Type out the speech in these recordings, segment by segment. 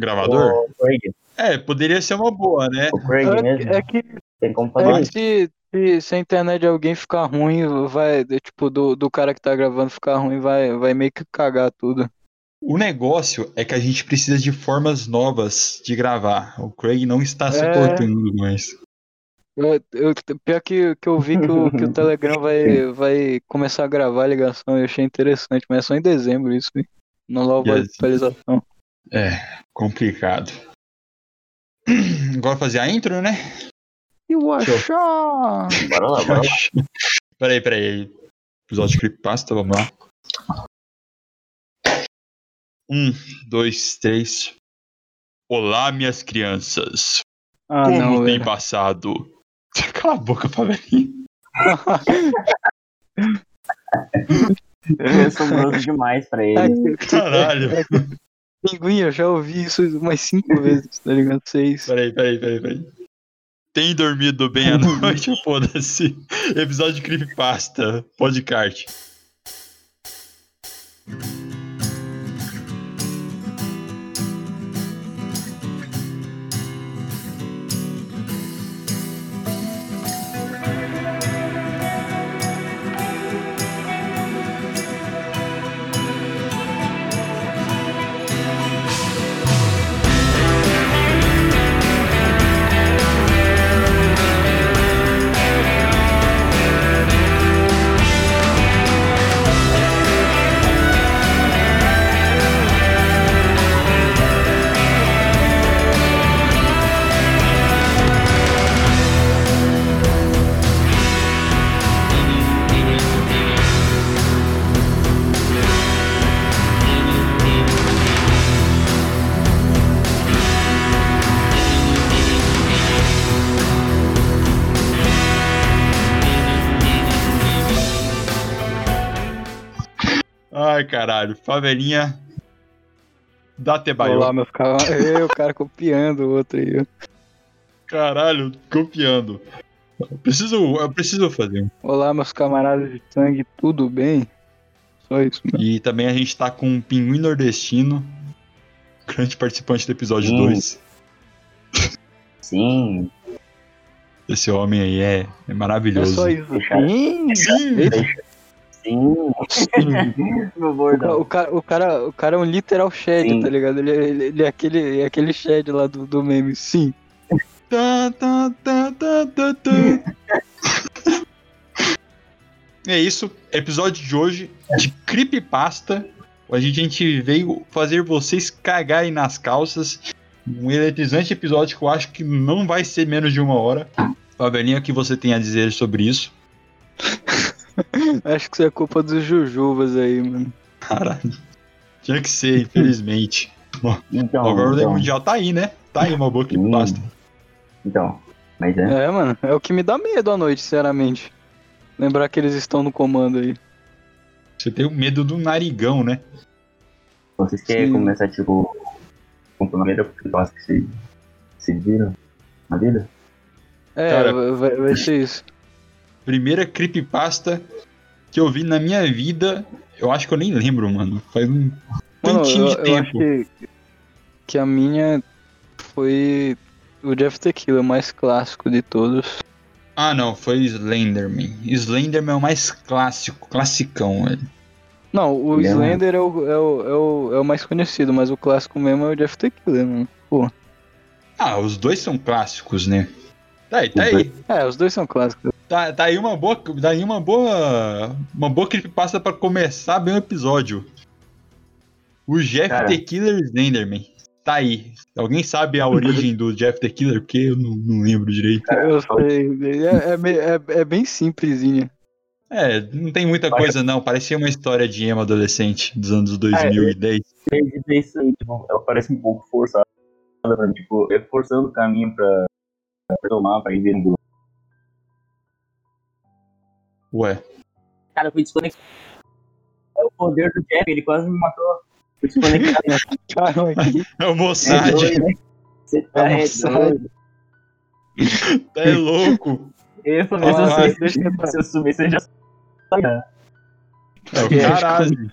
Gravador? O Craig. É, poderia ser uma boa, né? O Craig É, mesmo. é que, Tem como é fazer que isso. se, se, se a internet de alguém ficar ruim, vai, é, tipo, do, do cara que tá gravando ficar ruim, vai, vai meio que cagar tudo. O negócio é que a gente precisa de formas novas de gravar. O Craig não está É. suportando mais. Eu, eu, pior que, que eu vi que o, que o Telegram vai, vai começar a gravar a ligação, eu achei interessante, mas é só em dezembro isso, hein? na nova Yes. atualização. É, complicado. Agora fazer a intro, né? E o achar? Bora lá, bora lá. peraí, peraí. Episódio de Creepypasta, vamos lá. Um, dois, três. Olá, minhas crianças. Ah, Como não, tem velho. passado? Cala a boca, Favelinha. Eu sou grosso demais pra ele. Caralho. Pinguim, eu já ouvi isso umas cinco vezes, tá ligado? Seis. Peraí, peraí, peraí, peraí. Tem dormido bem à noite? Foda-se. Episódio de Creepypasta. Podcast. Caralho. Favelinha. Dá até Olha lá, meu ficava. Eu, o cara copiando o outro aí. Caralho, copiando. Eu preciso, eu preciso fazer. um. Olá, meus camaradas de sangue, tudo bem? Só isso, mano. E também a gente tá com um pinguim nordestino. Grande participante do episódio Sim. 2. Sim, Esse homem aí é, é É maravilhoso. só isso. Fechado. Sim, Sim. Sim. Meu O, bordão. o cara, o, cara, o cara é um literal shed, Sim. tá ligado? Ele, é- ele, ele é aquele, é aquele shed lá do, do meme. Sim. Tá, tá, tá, tá, tá, tá. É isso, episódio de hoje de Creepypasta. Hoje a gente veio fazer vocês cagarem nas calças. Um eletrizante episódio que eu acho que não vai ser menos de uma hora. Fabelinha, o que você tem a dizer sobre isso? Acho que isso é culpa dos Jujubas aí, mano. Caralho. Tinha que ser, infelizmente. Então, Agora o então, Mundial tá aí, né? Tá aí uma boa Creepypasta. então, mas é. É, mano. É o que me dá medo à noite, sinceramente. Lembrar que eles estão no comando aí. Você tem o medo do narigão, né? Vocês querem Sim. começar, tipo, com primeira proposta que se, se viram na vida? É, Cara- vai, vai ser isso. Primeira creepypasta que eu vi na minha vida, eu acho que eu nem lembro, mano. Faz um Mano, tantinho eu, de eu acho tempo. que, que a minha foi o Jeff Tequila, o mais clássico de todos. Ah, não, foi Slenderman. Slenderman é o mais clássico, classicão, velho. Não, o Ele é Slender é o, é, o, é, o, é o mais conhecido, mas o clássico mesmo é o Jeff Tequila, mano. Ah, os dois são clássicos, né? Tá aí, tá aí. É, os dois são clássicos. Tá, tá aí uma boa, tá aí uma boa, uma boa creepypasta pra começar bem o episódio. O Jeff Cara. the Killer Slenderman. Tá aí. Alguém sabe a origem do Jeff the Killer? Porque eu não, não lembro direito. Eu sei, é, é, é, é bem simplesinha. É, não tem muita coisa não. Parecia uma história de emo adolescente dos anos 2010. Desde isso aí, tipo, ela parece um pouco forçada, tipo, é forçando o caminho pra, pra tomar, pra ir vendo. Ué. Cara, eu fui desconectado. É o poder do Jeff, ele quase me matou. Fui desconectado. Que É o É Mossad. doido, né? Você tá É é Mossad. doido. Tá é louco. Eu falei, se, eu deixa eu subir, se eu subir, você já sabe. É o É, caralho.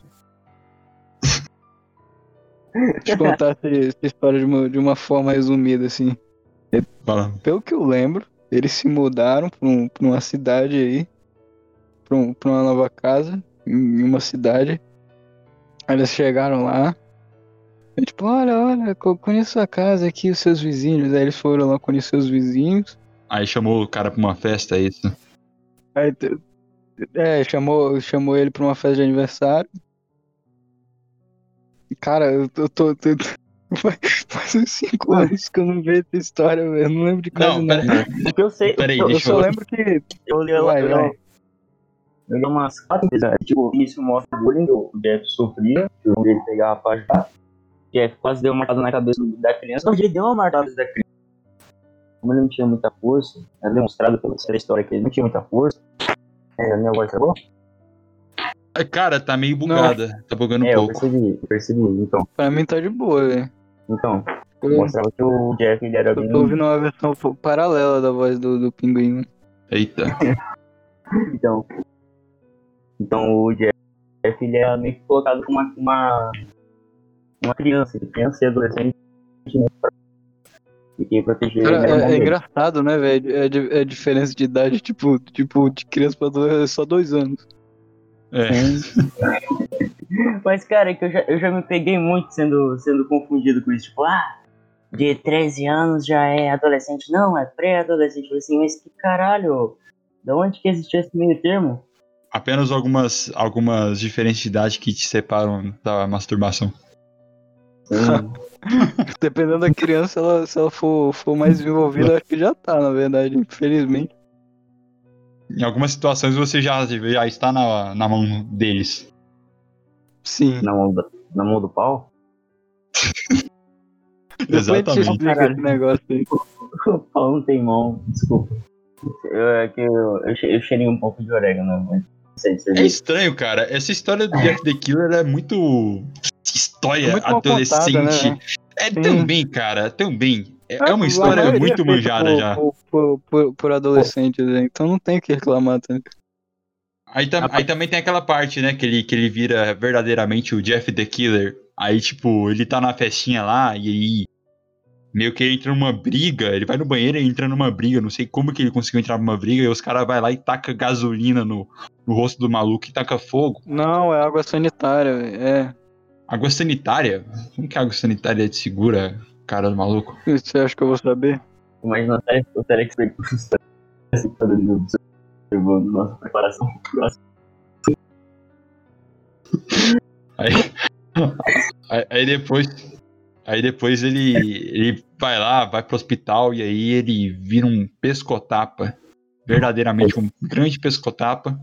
Deixa eu contar essa, essa história de uma, de uma forma resumida, assim. Fala. Pelo que eu lembro, eles se mudaram pra, um- pra uma cidade aí. Pra, um- uma nova casa, em uma cidade. Aí eles chegaram lá. E, tipo, olha, olha, co- conheço a casa aqui, os seus vizinhos. Aí eles foram lá conhecer os vizinhos. Aí chamou o cara pra uma festa, é isso? Aí, é, chamou, chamou ele pra uma festa de aniversário. Cara, eu tô. tô- tô- faz- Faz uns 5 anos que eu não vejo essa história, velho. Eu não lembro de quase Não, nada. pera, O que eu sei. Peraí, eu, Eu só eu- lembro que. eu eu, vai. eu li umas quatro vezes. né? Tipo, isso mostra o bullying que o Jeff sofria, que o dele pegava pra ajudar. Jeff quase deu uma marcada na cabeça da criança. Não, ele deu uma marcada da criança. Como ele não tinha muita força, é demonstrado pela história que ele não tinha muita força. É, a minha voz tá boa? Ah, Cara, tá meio bugada. Tá bugando um é, eu pouco. percebi, eu percebi. Então, Pra mim tá de boa, velho. então Eu, mostrava que o Jeff ele era eu bem. tô ouvindo uma versão paralela da voz do, do pinguim. Eita. Então, então o Jeff ele é meio que colocado como uma, uma, uma criança, criança e adolescente né, pra- e quem proteger Cara, ele era o é, é dele. engraçado, né, velho? É, di- é diferença de idade, tipo, tipo, de criança pra adolescente, é só dois anos. É. Mas, cara, é que eu já, eu já me peguei muito sendo, sendo confundido com isso. Tipo, ah, de 13 anos já é adolescente. Não, é pré-adolescente. Assim, mas que caralho? Da onde que existiu esse meio termo? Apenas algumas, algumas diferenças de idade que te separam da masturbação. Hum, Dependendo da criança, ela, se ela for, for mais desenvolvida, eu acho que já tá, na verdade, infelizmente. Em algumas situações você já, já está na, na mão deles. Sim. na, mão do, na mão do pau? Exatamente. Caralho. esse negócio aí. O pau não tem mão, desculpa. Eu, é que eu, eu, che- eu cheirei um pouco de orégano, mas sei É estranho, cara. Essa história do Jack the Killer é muito. História É muito adolescente. contada, né? É Sim. também, cara. Também. É, é uma A história muito é feita manjada por, já. Por, por, por, por adolescentes, né? então não tem o que reclamar. Tá? Aí, tam- aí também tem aquela parte, né, que ele, que ele vira verdadeiramente o Jeff the Killer. Aí, tipo, ele tá na festinha lá e aí meio que ele entra numa briga. Ele vai no banheiro e entra numa briga. Não sei como que ele conseguiu entrar numa briga. E os caras vai lá e taca gasolina no, no rosto do maluco e taca fogo. Não, é água sanitária, é. Água sanitária? Como que a água sanitária te segura, cara do maluco? Você acha que eu vou saber? Imagina até o Telex observando nossa preparação aí, aí depois. Aí depois ele, ele vai lá, vai pro hospital e aí ele vira um pescotapa. Verdadeiramente um grande pescotapa.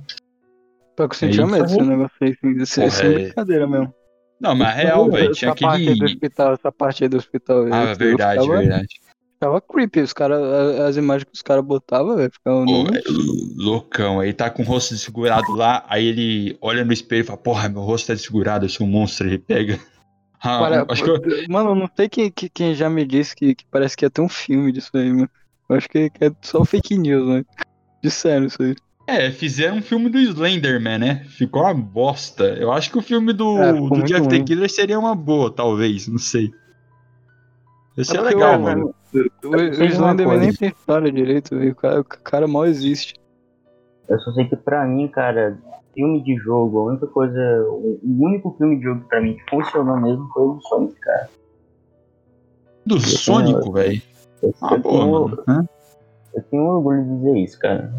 É medo isso. desse negócio aí, assim, isso Porra, isso é é- brincadeira mesmo. Não, mas é real, velho. Essa Tinha parte aí do aquele. hospital, essa parte aí do hospital. Ah, eu- verdade, ficava, verdade. Ficava creepy, os cara, as imagens que os caras botavam, velho, ficavam... Pô, é loucão. Aí tá com o rosto desfigurado lá, aí ele olha no espelho e fala, porra, meu rosto tá desfigurado, eu sou um monstro. Ele pega. Ah, Para- acho que eu, Mano, eu não sei quem, que- quem já me disse que, que parece que ia ter um filme disso aí, mano. Eu acho que, é só fake news, né? Disseram isso aí. É, fizeram um filme do Slenderman, né? Ficou uma bosta. Eu acho que o filme do, É, do the. Killer seria uma boa, talvez, não sei. Esse é, porque legal, o- mano. O, uma Slenderman nem tem história direito, velho. O cara, o cara mal existe. Eu só sei que pra mim, cara, filme de jogo, a única coisa. O único filme de jogo pra mim que funcionou mesmo foi o do Sonic, cara. Do Sônico, velho. Eu, Ah, eu boa, mano. Eu tenho orgulho de dizer isso, cara.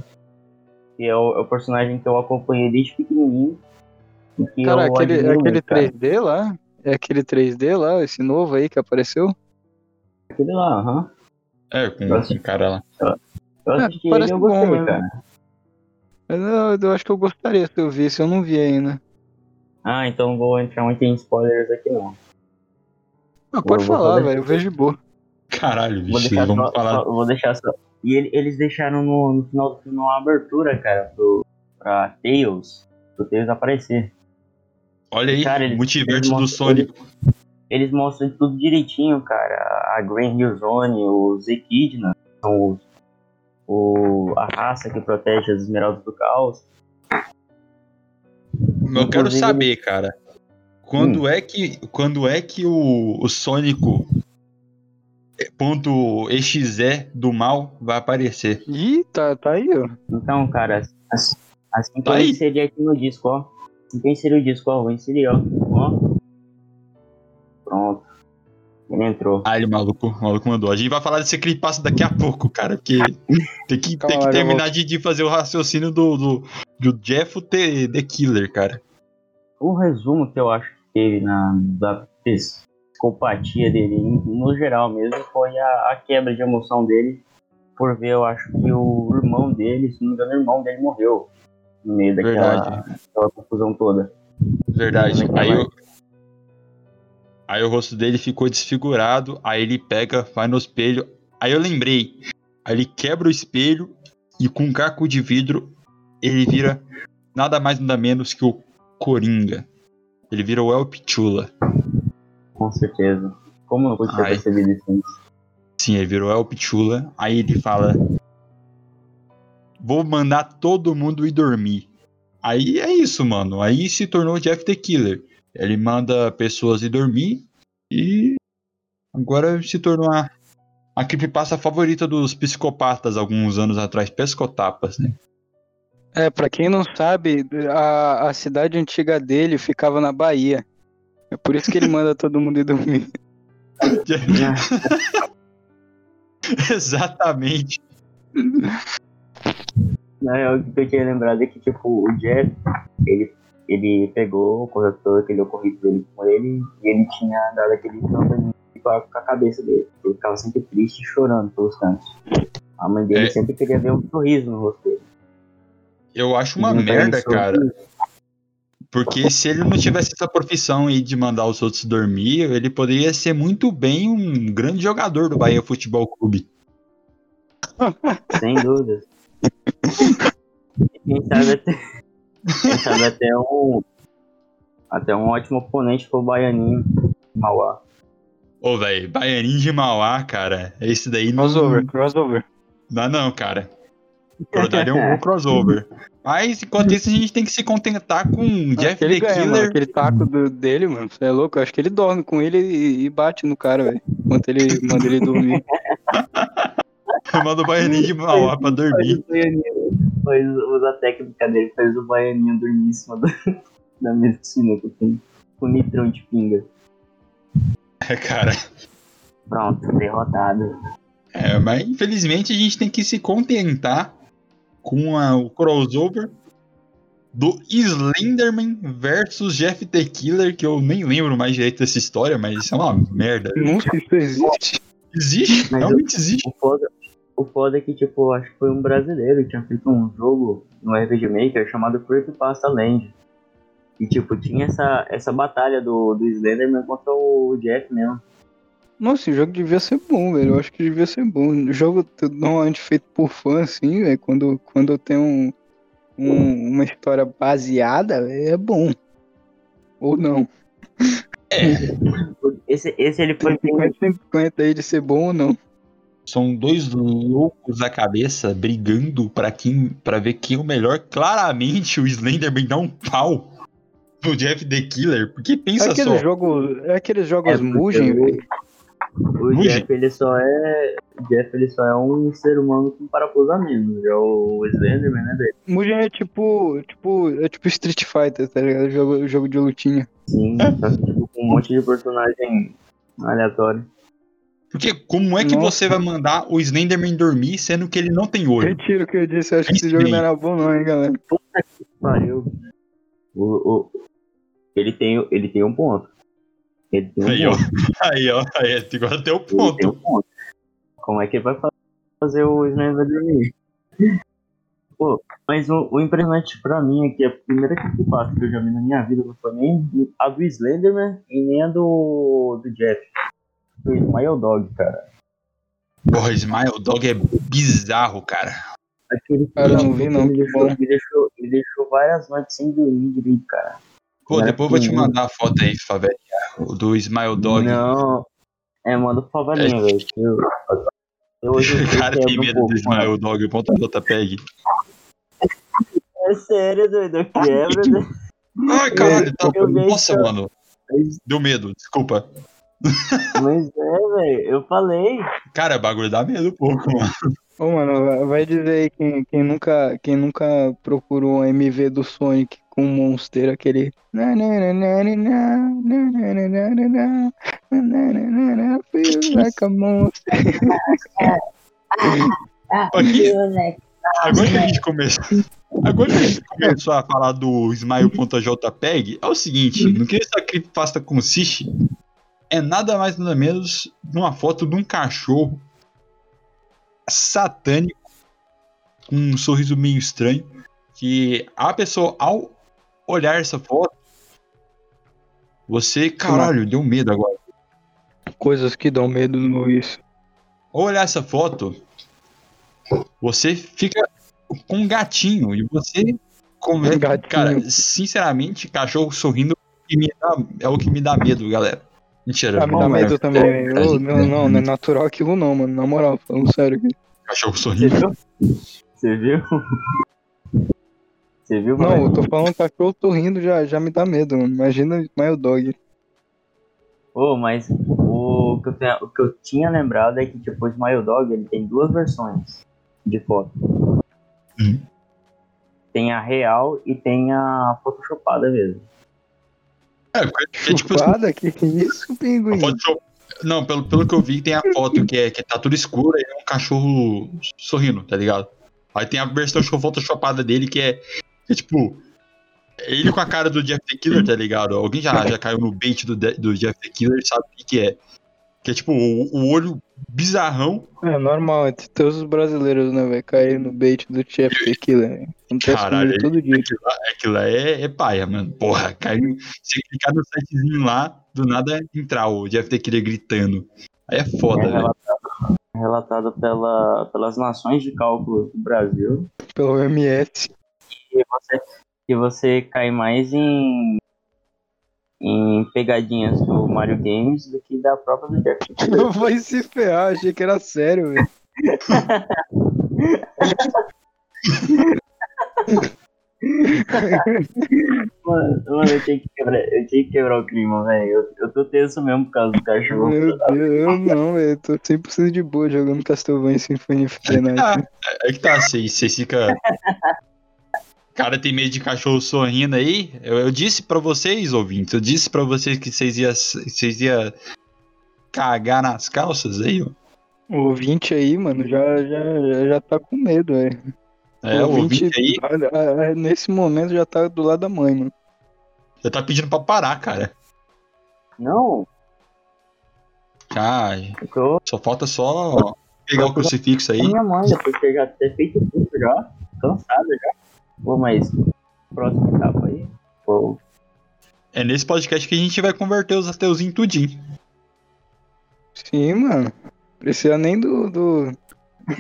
Que é o, é o personagem que eu acompanhei desde pequenininho. E que Cara, eu aquele, admiro aquele cara. 3D lá, é aquele 3D lá, esse novo aí que apareceu. Aquele lá, aham. É, com o cara lá. Eu É, assisti ele parece e eu bom gostei, mesmo. cara. Mas eu, eu acho que eu gostaria se eu visse, eu não vi ainda. Ah, então não vou entrar muito em spoilers aqui não. Ah, pode vou falar, velho, eu vejo de boa. Caralho, bicho, vamos só, falar. só- vou deixar só. E ele- eles deixaram no, no final do filme uma abertura, cara, pro, pra Tails, pro Tails aparecer. Olha aí, Cara, eles- multiverso eles do Sonic. Eles mostram tudo direitinho, cara. A Grand Hill Zone, os Echidna, são os, o, a raça que protege as esmeraldas do caos. Eu quero saber, cara. Quando é que, quando é que o, o Sônico ponto .exe do mal vai aparecer? Ih, tá, tá aí, ó. Então, cara, assim, assim que Tá eu aí. inseri aqui no disco, ó. Assim que eu inseri o disco, ó, vou inserir, ó. Ó. Pronto. Ele entrou. Ah, ele maluco, o maluco mandou. A gente vai falar desse creepypasta daqui a pouco, cara, porque tem que, Calma tem que eu terminar de, de fazer o raciocínio do, do, do Jeff the, the Killer, cara. O resumo que eu acho que teve na, da psicopatia dele, no geral mesmo, foi a, a quebra de emoção dele. Por ver, eu acho que o irmão dele, se não me engano, o irmão dele morreu. No meio daquela, confusão toda. Verdade. Aí, vai? Aí o rosto dele ficou desfigurado, aí ele pega, vai no espelho. Aí eu lembrei. Aí ele quebra o espelho e com um caco de vidro ele vira nada mais nada menos que o Coringa. Ele vira o El Pichula. Com certeza. Como eu não pude ter percebido isso? Sim, ele virou El Pichula. Aí ele fala: Vou mandar todo mundo ir dormir. Aí é isso, mano. Aí se tornou Jeff the Killer. Ele manda pessoas ir dormir e agora se tornou a, a creepypasta favorita dos psicopatas alguns anos atrás. Pescotapas, né? É, pra quem não sabe, a, a cidade antiga dele ficava na Bahia. É por isso que ele manda todo mundo ir dormir. Exatamente. Não, eu tinha lembrado que, tipo, o Jeff, ele, ele pegou o corretor, aquele ocorrido dele com ele, e ele tinha dado aquele campanha com a com a cabeça dele. Ele ficava sempre triste e chorando pelos cantos. A mãe dele É. sempre queria ver um sorriso no rosto dele. Eu acho uma tem merda, cara. Porque se ele não tivesse essa profissão aí de mandar os outros dormir, ele poderia ser muito bem um grande jogador do Bahia Futebol Clube. Sem dúvidas. Quem sabe até, quem sabe até um, até um ótimo oponente pro Baianinho Mauá. Ô, velho, Baianinho de Mauá, cara, esse daí não Crossover, crossover. dá não, cara. Daria um bom crossover. Mas, enquanto isso, a gente tem que se contentar com Jeff que ele the ganha, mano. Killer. Aquele taco do- dele, mano. Você é louco? Eu acho que ele dorme com ele e, e bate no cara, velho. Enquanto ele manda ele dormir. Manda o Baianinho de Mauá pra dormir. Faz o Baianinho, faz, usa a técnica dele, faz o Baianinho dormir em cima da, da mesa de sinuca com, com litrão de pinga. É, cara. Pronto, derrotado. É, mas infelizmente a gente tem que se contentar com a- o crossover do Slenderman versus Jeff the Killer, que eu nem lembro mais direito dessa história, mas isso é uma merda. Nossa, isso existe. Existe, Mas realmente existe. O foda, o foda é que, tipo, acho que foi um brasileiro que tinha feito um jogo no RPG Maker chamado Creepypasta Land. E, tipo, tinha essa, essa batalha do, do Slenderman contra o Jeff mesmo. Nossa, esse jogo devia ser bom, velho. Eu acho que devia ser bom. O jogo normalmente feito por fã, assim, velho. Quando, quando tem um, um- uma história baseada, véi, é bom. Ou não. Esse, esse ele foi Tem 50 aí de ser bom ou não. São dois loucos da cabeça brigando pra quem para ver quem é o melhor. Claramente o Slenderman dá um pau no Jeff the Killer, porque É pensa aqueles só. jogos, é aqueles jogos É, porque mugem, o- velho. O Muge. Jeff, ele só é. O Jeff, ele só é um ser humano com parafuso a menos. Já o Slenderman, né, dele? Mugen é tipo, tipo, é tipo Street Fighter, tá ligado? Jogo, jogo de lutinha. Sim, que, tipo, com um monte de personagem aleatório. Porque como é que Nossa. você vai mandar o Slenderman dormir sendo que ele não tem olho? Retiro o que eu disse, eu acho que esse jogo não era bom não, hein, galera. Pariu. O, o, ele, tem, ele tem um ponto. Ele tem um Aí, ó. ponto. Aí, ó. Aí, agora tem o Ele tem ponto. um ponto. Como é que ele vai fa- fazer o Slenderman dormir? Pô, mas o, o impressionante pra mim é que a primeira creepypasta que eu já vi na minha vida não foi nem a do Slenderman e nem a do, do Jeff. O Smile Dog, cara. Porra, Smile Dog é bizarro, cara. Aquele Cara, não vi não, me deixou, me, deixou, me deixou várias noites sem dormir direito, cara. Pô, Não é depois eu vou te mandar a foto aí, Favelinha. o Do Smile Dog. Não. É, manda por favorinha, velho. Eu, eu hoje O cara eu tem um medo pouco, do Smile Dog. Eu ponto a JPEG. mano. É sério, doido. Eu quebro, doido. Ai, caralho. Tá... Nossa, mano. Deu medo, desculpa. Mas é, velho, eu falei. Cara, bagulho dá medo um pouco, mano. Ô, mano, vai dizer aí quem, quem, nunca, quem nunca procurou um MV do Sonic com um monster, aquele. Feel like agora que a gente começou. Agora que a gente começou a falar do Smile.jpg, é o seguinte, no que essa creepypasta consiste, é nada mais nada menos de uma foto de um cachorro satânico com um sorriso meio estranho que a pessoa ao olhar essa foto você, caralho, deu medo agora. Coisas que dão medo no Luiz. Ao olhar essa foto, você fica com um gatinho e você. Um. Cara, sinceramente, cachorro sorrindo é o que me dá- é o que me dá medo, galera. Mentira. Ah, me não, dá medo também. é, Ô, não, não, não é natural aquilo não, mano. Na moral, falando sério aqui. Cachorro Você sorrindo. viu? Você viu? Você viu, Não, mano? eu tô falando cachorro sorrindo já, já me dá medo, mano. Imagina Smile Dog. Ô, mas o que, eu tenho- o que eu tinha lembrado é que, tipo, o Smile Dog, ele tem duas versões de foto. Hum. Tem a real e tem a photoshopada mesmo. É, é tipo assim, Chupada? Que é isso, pinguim? foto Não, pelo, pelo que eu vi, tem a foto que, é, que tá tudo escuro e é um cachorro sorrindo, tá ligado? Aí tem a versão photoshopada dele que é, é tipo. Ele com a cara do Jeff the Killer, tá ligado? Alguém já, já caiu no bait do, do Jeff the Killer sabe o que, que é. Que é tipo o, o olho bizarrão. É normal, entre todos os brasileiros, né, velho? Cair no bait do Chef Tequila. Acontece Caralho, comigo todo dia. Aquilo lá, aquilo lá é, é paia, mano. Porra, caiu. Se clicar no sitezinho lá, do nada entrar o Jeff Killer gritando. Aí é foda, É velho. relatado, relatado pela, pelas nações de cálculo do Brasil. Pelo MS. E você, e você cai mais em, em pegadinhas do Mario Games do que da própria do Jeff Killer. Vai se ferrar, achei que era sério, velho. Mano, mano, eu tinha que quebrar, eu tinha que quebrar o clima, velho. Eu, eu tô tenso mesmo por causa do cachorro. Meu Deus, eu não, velho. Eu tô 100% de boa jogando Castlevania Symphony of the Night. É que tá, vocês ficam. Cara, tem medo de cachorro sorrindo aí. Eu, eu disse pra vocês, ouvintes, eu disse pra vocês que vocês iam vocês ia cagar nas calças aí, ó. O ouvinte aí, mano, já, já, já, já tá com medo, velho. É, o ouvinte aí a- a- a- nesse momento já tá do lado da mãe, mano. já tá pedindo pra parar, cara. Não, Ai, porque eu só falta só pegar o crucifixo aí. minha mãe, depois que eu já ter feito tudo já, cansada já. Pô, mas próxima etapa aí, pô, É nesse podcast que a gente vai converter os ateus em tudinho. Sim, mano. Precisa nem do, do,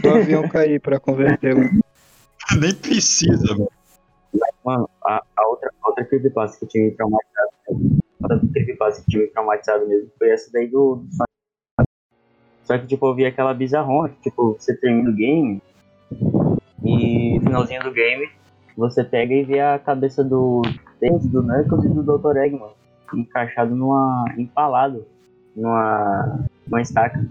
do avião cair pra converter, mano. Nem precisa, mano. Mano, a, a outra, a outra creepypasta que tinha me traumatizado, a outra creepypasta que tinha me traumatizado mesmo foi essa daí do. Só que, tipo, eu vi aquela bizarrona, que, tipo, você termina o game e no finalzinho do game você pega e vê a cabeça do Tails, do Knuckles e do Dr. Eggman encaixado numa... empalado numa, numa estaca.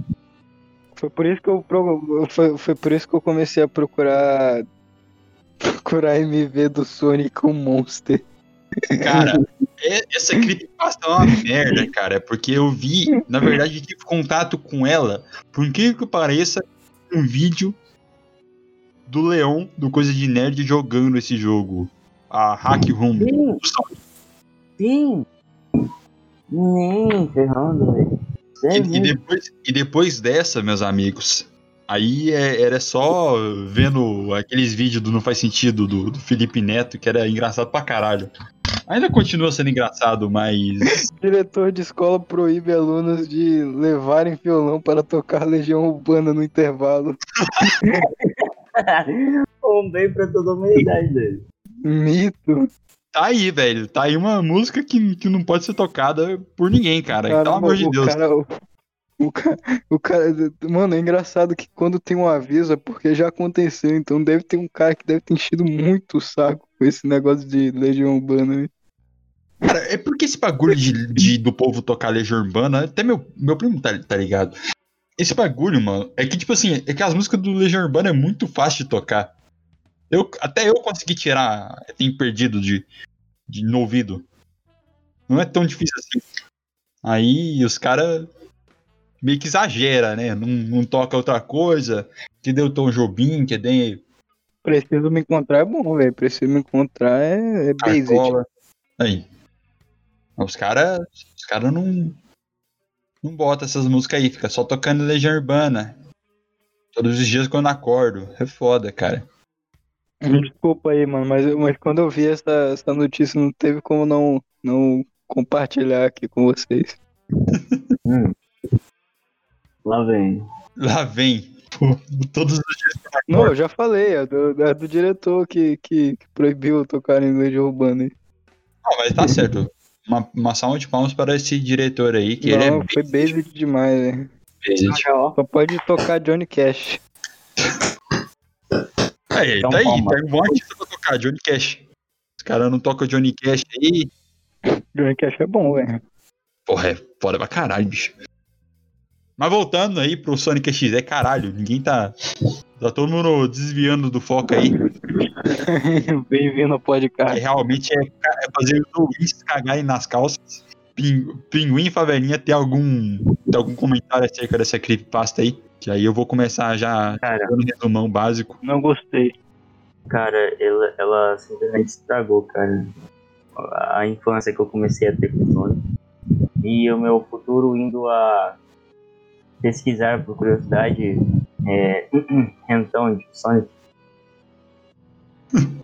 Foi por isso que eu pro- foi, foi por isso que eu comecei a procurar procurar MV do Sonic com Monster. Cara, é- essa creepypasta é uma merda, cara. Porque eu vi, na verdade, eu tive contato com ela, por incrível que pareça, um vídeo do Leão, do Coisa de Nerd, jogando esse jogo. A Hack Room. Sim, sim. Nem ferrando, velho. E, Sério, e depois, e depois dessa, meus amigos, aí é- era só vendo aqueles vídeos do Não Faz Sentido do, do Felipe Neto, que era engraçado pra caralho. Ainda continua sendo engraçado, mas. Diretor de escola proíbe alunos de levarem violão para tocar Legião Urbana no intervalo. um bem pra toda a humanidade dele. Mito. Tá aí, velho. Tá aí uma música que, que não pode ser tocada por ninguém, cara. Pelo Caramba, amor de Deus. Cara, o, o, ca- o cara, mano, é engraçado que quando tem um aviso é porque já aconteceu, então deve ter um cara que deve ter enchido muito o saco com esse negócio de Legião Urbana. né? Cara, é porque esse bagulho de, de- do povo tocar Legião Urbana, até meu, meu primo tá, tá ligado. Esse bagulho, mano, é que, tipo assim, é que as músicas do Legião Urbana é muito fácil de tocar. Eu, até eu consegui tirar, tem perdido de, de no ouvido. Não é tão difícil assim. Aí os caras meio que exagera, né? Não, não toca outra coisa. Que deu Tom Jobim, que deu Preciso me encontrar é bom, velho. Preciso me encontrar é, é basic. Aí. Os caras os cara não. Não bota essas músicas aí, fica só tocando Legião Urbana. Todos os dias quando acordo. É foda, cara. Desculpa aí, mano, mas, mas quando eu vi essa, essa notícia, não teve como não, não compartilhar aqui com vocês. Hum. Lá vem. Lá vem. Pô, Todos os dias Não, eu já falei, é do, é do diretor que, que, que proibiu tocar em Legião Urbana. aí. Não, mas tá certo. Uma, uma salva de palmas para esse diretor aí, que ele é Não, foi basic demais, velho. basic. Só pode tocar Johnny Cash. Aí, Então, tá aí, palma. tem um monte pra tocar, Johnny Cash. Os caras não tocam Johnny Cash aí. Johnny Cash é bom, velho. Porra, é foda pra caralho, bicho. Mas voltando aí pro Sonic X, é caralho, ninguém tá. Tá todo mundo desviando do foco aí. Bem-vindo ao podcast. realmente é, é fazer os ouvintes cagarem nas calças. Pin- Pinguim e Favelinha tem algum, tem algum comentário acerca dessa creepypasta aí? Que aí eu vou começar já Cara, dando um resumão básico. Não gostei. cara, ela, ela simplesmente estragou, cara. A a infância que eu comecei a ter com o Sonic. E o meu futuro indo a pesquisar por curiosidade é, então de Sonic.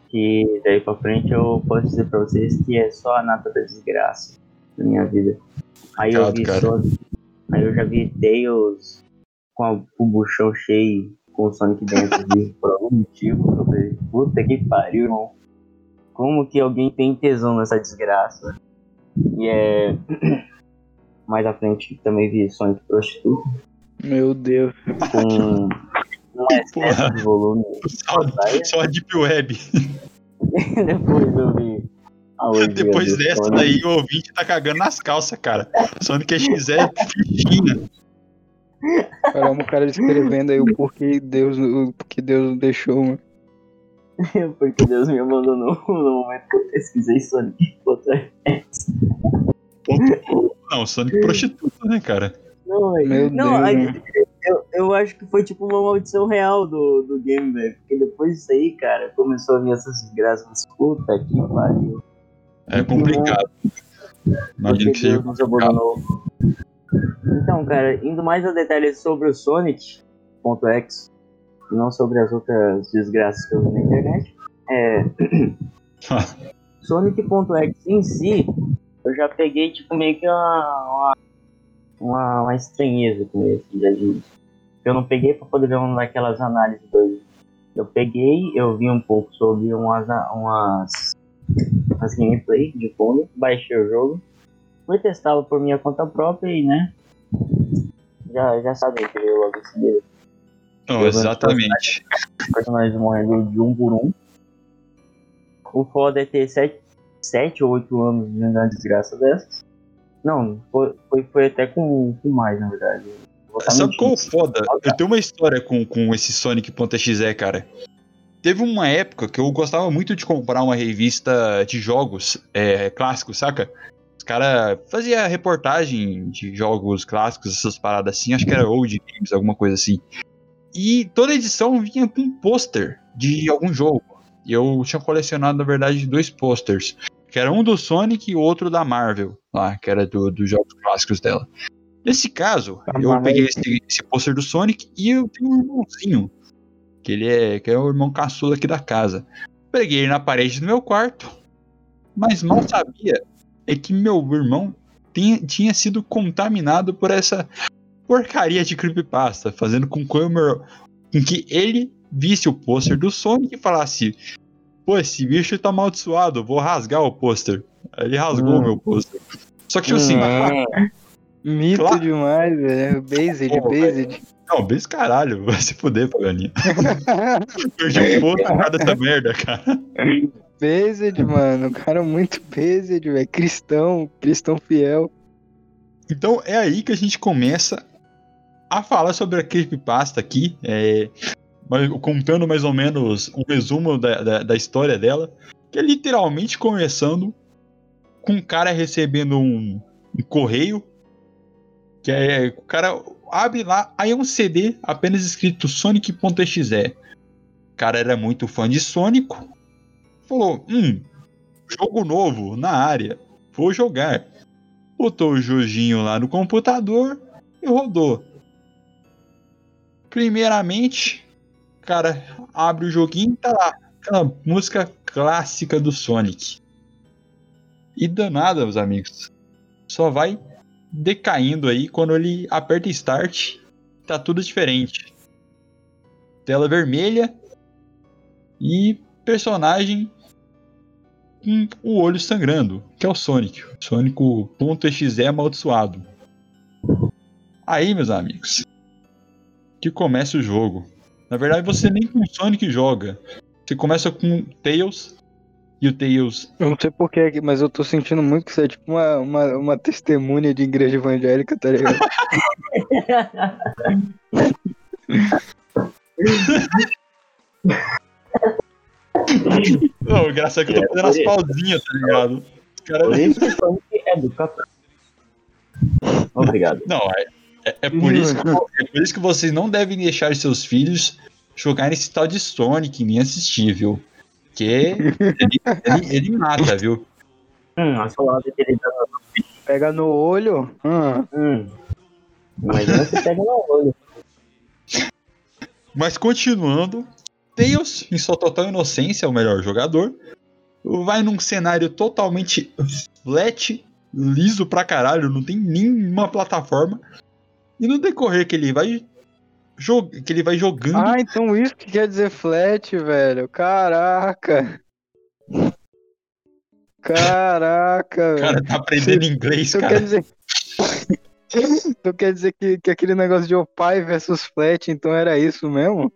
Que daí pra frente eu posso dizer pra vocês que é só a nata da desgraça da minha vida. Aí eu vi cara. Sonic, aí eu já vi Tails com a- com o buchão cheio com o Sonic dentro de por algum motivo. Eu falei, puta que pariu, irmão. Como que alguém tem tesão nessa desgraça? E é. Mais à frente também vi Sonic Prostituta Meu Deus. com um excesso de volume. Só, só a Deep Web. Depois eu vi. a orgia Depois dessa Sonic. daí, o ouvinte tá cagando nas calças, cara. Sonic X é fichinha. Caramba, o cara descrevendo aí o porquê Deus, o porquê Deus deixou, mano. Porque Deus me abandonou no momento que eu pesquisei Sonic Não, Sonic prostituta, né, cara? Não, velho. Meu Não, Deus, aí-. Eu, eu acho que foi tipo uma maldição real do, do game, velho. Porque depois disso aí, cara, começou a vir essas desgraças. Puta que pariu. É complicado. Porque que seja. Então, cara, indo mais a detalhes sobre o Sonic.exe, e não sobre as outras desgraças que eu vi na internet, é. Sonic.exe em si, eu já peguei, tipo, meio que uma, uma, uma, uma estranheza com esse, de, eu não peguei pra poder ver uma daquelas análises doidas. Eu peguei, eu vi um pouco sobre umas, umas, umas gameplay de fundo, baixei o jogo, fui testá-lo por minha conta própria e, né, já, já sabia que veio logo seguida. Não, exatamente. Os personagens morrendo de um por um. O foda é ter sete, sete ou oito anos de uma desgraça dessas. Não, foi, foi, foi até com, com mais, na verdade. Sabe qual é foda? Eu tenho uma história com, com esse Sonic.exe, cara. Teve uma época que eu gostava muito de comprar uma revista de jogos é, clássicos, saca? Os caras faziam reportagem de jogos clássicos, essas paradas assim, acho que era Old Games, alguma coisa assim. E toda edição vinha com um pôster de algum jogo. E eu tinha colecionado, na verdade, dois posters. Que era um do Sonic e o outro da Marvel, lá, que era do- dos jogos clássicos dela. Nesse caso, eu peguei esse, esse pôster do Sonic e eu tenho um irmãozinho. Que ele é, que é o irmão caçula aqui da casa. Peguei ele na parede do meu quarto. Mas mal sabia é que meu irmão tinha, tinha sido contaminado por essa porcaria de creepypasta, fazendo com que, com que ele visse o pôster do Sonic e falasse: Pô, esse bicho tá amaldiçoado, vou rasgar o pôster. Ele rasgou o Hum. meu pôster. Só que, tipo assim, Hum, Mito Claro. demais, velho. Based, Pô, based. não, bem caralho, vai se fuder, Paganinha. Perdi um ponto por causa dessa merda, cara. based, mano. O cara é muito based, velho. Cristão, cristão fiel. Então é aí que a gente começa a falar sobre a creepypasta aqui, é, mas- contando mais ou menos um resumo da, da, da história dela, que é literalmente começando com um cara recebendo um, um correio, que é, o cara abre lá, aí é um CD apenas escrito Sonic.exe. O cara era muito fã de Sonic, falou, hum, jogo novo na área, vou jogar. Botou o joguinho lá no computador e rodou. Primeiramente, cara abre o joguinho e tá lá, aquela música clássica do Sonic. E danada, meus amigos. Só vai decaindo aí quando ele aperta Start, tá tudo diferente. Tela vermelha e personagem com o olho sangrando, que é o Sonic. Sonic.exe amaldiçoado. Aí, meus amigos, que começa o jogo. Na verdade, você nem com Sonic joga. Você começa com Tails e o Tails. Eu não sei porquê, mas eu tô sentindo muito que isso é tipo uma, uma, uma testemunha de igreja evangélica, tá ligado? Não, graças a que eu tô fazendo as pausinhas, tá ligado? Os caras- Por isso que o Sonic é do capão. Obrigado. Não, é, é- é por isso que, é por isso que vocês não devem deixar seus filhos jogarem esse tal de Sonic nem assistir, viu? Porque ele, ele- ele mata, viu? Hum. Pega no olho. Ah, Hum. Mas não se pega no olho. Mas continuando, Tails, em sua total inocência, é o melhor jogador, vai num cenário totalmente flat, liso pra caralho, não tem nenhuma plataforma. E no decorrer que ele vai que ele vai jogando, Ah, então isso que quer dizer flat, velho. Caraca. Caraca, o velho. cara tá aprendendo inglês, Então cara. quer dizer. Então quer dizer que, que aquele negócio de Opai versus Flat, então era isso mesmo?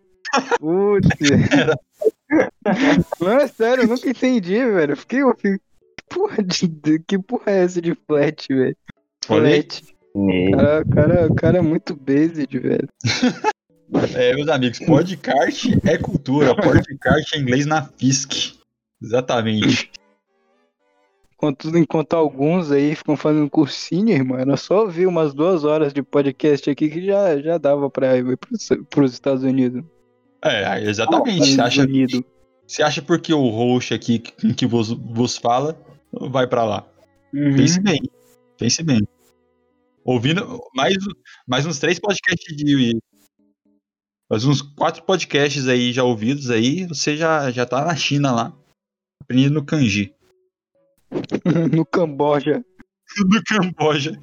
Putz. Não, é sério, eu nunca entendi, velho. Fiquei. eu fiquei- Que porra, de, que porra é essa de flat, velho? Flat. Cara, o cara, o cara é muito based, velho. É, meus amigos, podcast é cultura, podcast é inglês na FISC. Exatamente. Enquanto, enquanto alguns aí ficam fazendo cursinho, irmão, era só ouvir umas duas horas de podcast aqui que já, já dava pra ir pros, pros Estados Unidos. É, exatamente. Você Estados acha, Unidos. você acha porque o host aqui que vos, vos fala vai pra lá? Uhum. Pense bem. Pense bem. Ouvindo mais, mais uns três podcasts de. Mais uns quatro podcasts aí já ouvidos aí, você já, já tá na China lá. Aprendendo kanji. no Camboja. Do Camboja.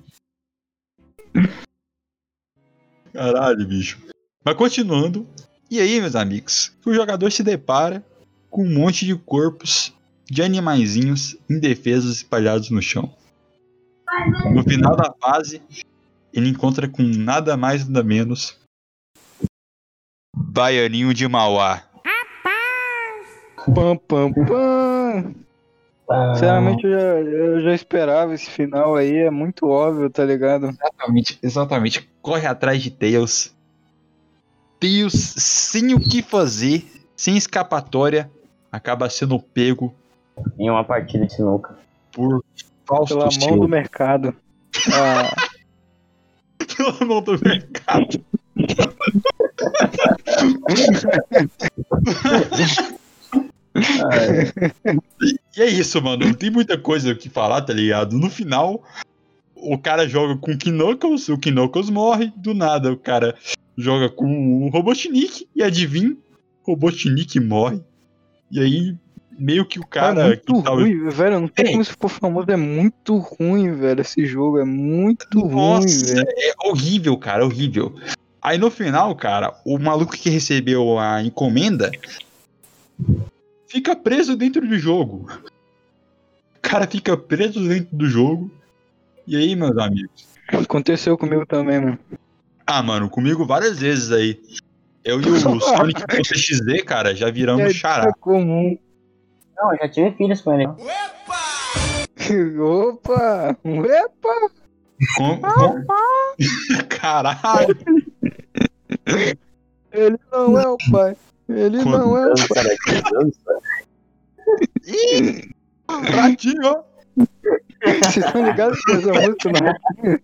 Caralho, bicho. Mas continuando. E aí, meus amigos, o jogador se depara com um monte de corpos de animaizinhos indefesos espalhados no chão. No final da fase, ele encontra com nada mais nada menos Baianinho de Mauá. Pam, pam, pam. Ah, Sinceramente, eu já, eu já esperava esse final aí, é muito óbvio, tá ligado? Exatamente, exatamente. Corre atrás de Tails. Tails, sem o que fazer, sem escapatória, acaba sendo pego Em uma partida de sinuca. por Fausto Pela mão do mercado. Ah, Pela mão do mercado. E é isso, mano. Não tem muita coisa o que falar, tá ligado? No final, o cara joga com o Knuckles, o Knuckles morre. Do nada, o cara joga com o Robotnik e adivinha, o Robotnik morre. E aí, meio que o é cara. muito que tava- ruim, velho. Não tem Ei. como se for famoso, é muito ruim, velho. Esse jogo é muito ruim, Nossa, velho. é horrível, cara, horrível. Aí no final, cara, o maluco que recebeu a encomenda fica preso dentro do jogo. O cara fica preso dentro do jogo. E aí, meus amigos? Aconteceu comigo também, mano. Ah, mano, comigo várias vezes aí. Eu e o Sonic.exe, cara, já viramos É, xará. é comum. Não, eu já tive filhos com ele. Opa! Epa! Com, com... Caralho! Ele não é o pai. Ele não é o anos, cara. Ih! Ratinho! Vocês estão ligados com essa música, não?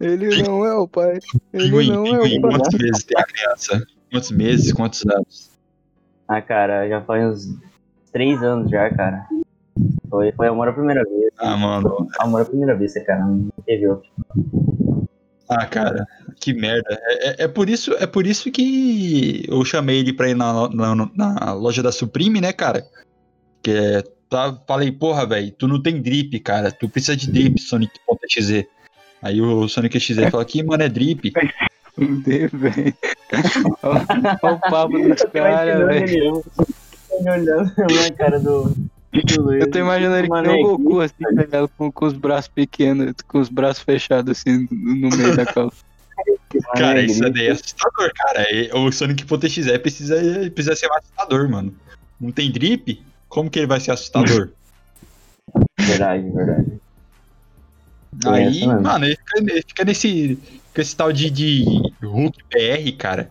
Ele não é o pai. Ele Pinguim, não é pinguim, o pai. quantos meses tem a criança? Quantos meses? Quantos anos? Ah, cara, já faz uns três anos já, cara. Foi, foi amor à primeira vez. Ah, mano. Amor à primeira vez, cara. Não teve outro. Ah, cara, que merda. É, é- é por isso, é por isso que eu chamei ele pra ir na, na, na loja da Supreme, né, cara? Que é, tá, falei, porra, velho, tu não tem drip, cara. Tu precisa de drip, Sonic.exe. Aí o Sonic XZ falou aqui, mano, é drip. Olha o papo dos caras, velho. Ele olhando na cara do. Eu tô imaginando ele que nem o Goku, assim, tá ligado? Com, com os braços pequenos, com os braços fechados, assim, no meio da calça. Cara, isso daí é assustador, cara. É- O Sonic.exe precisa, precisa ser assustador, mano. Não tem drip? Como que ele vai ser assustador? Verdade, verdade. Aí, mesmo. mano, ele fica, ele fica nesse, com esse tal de, de Hulk BR, cara.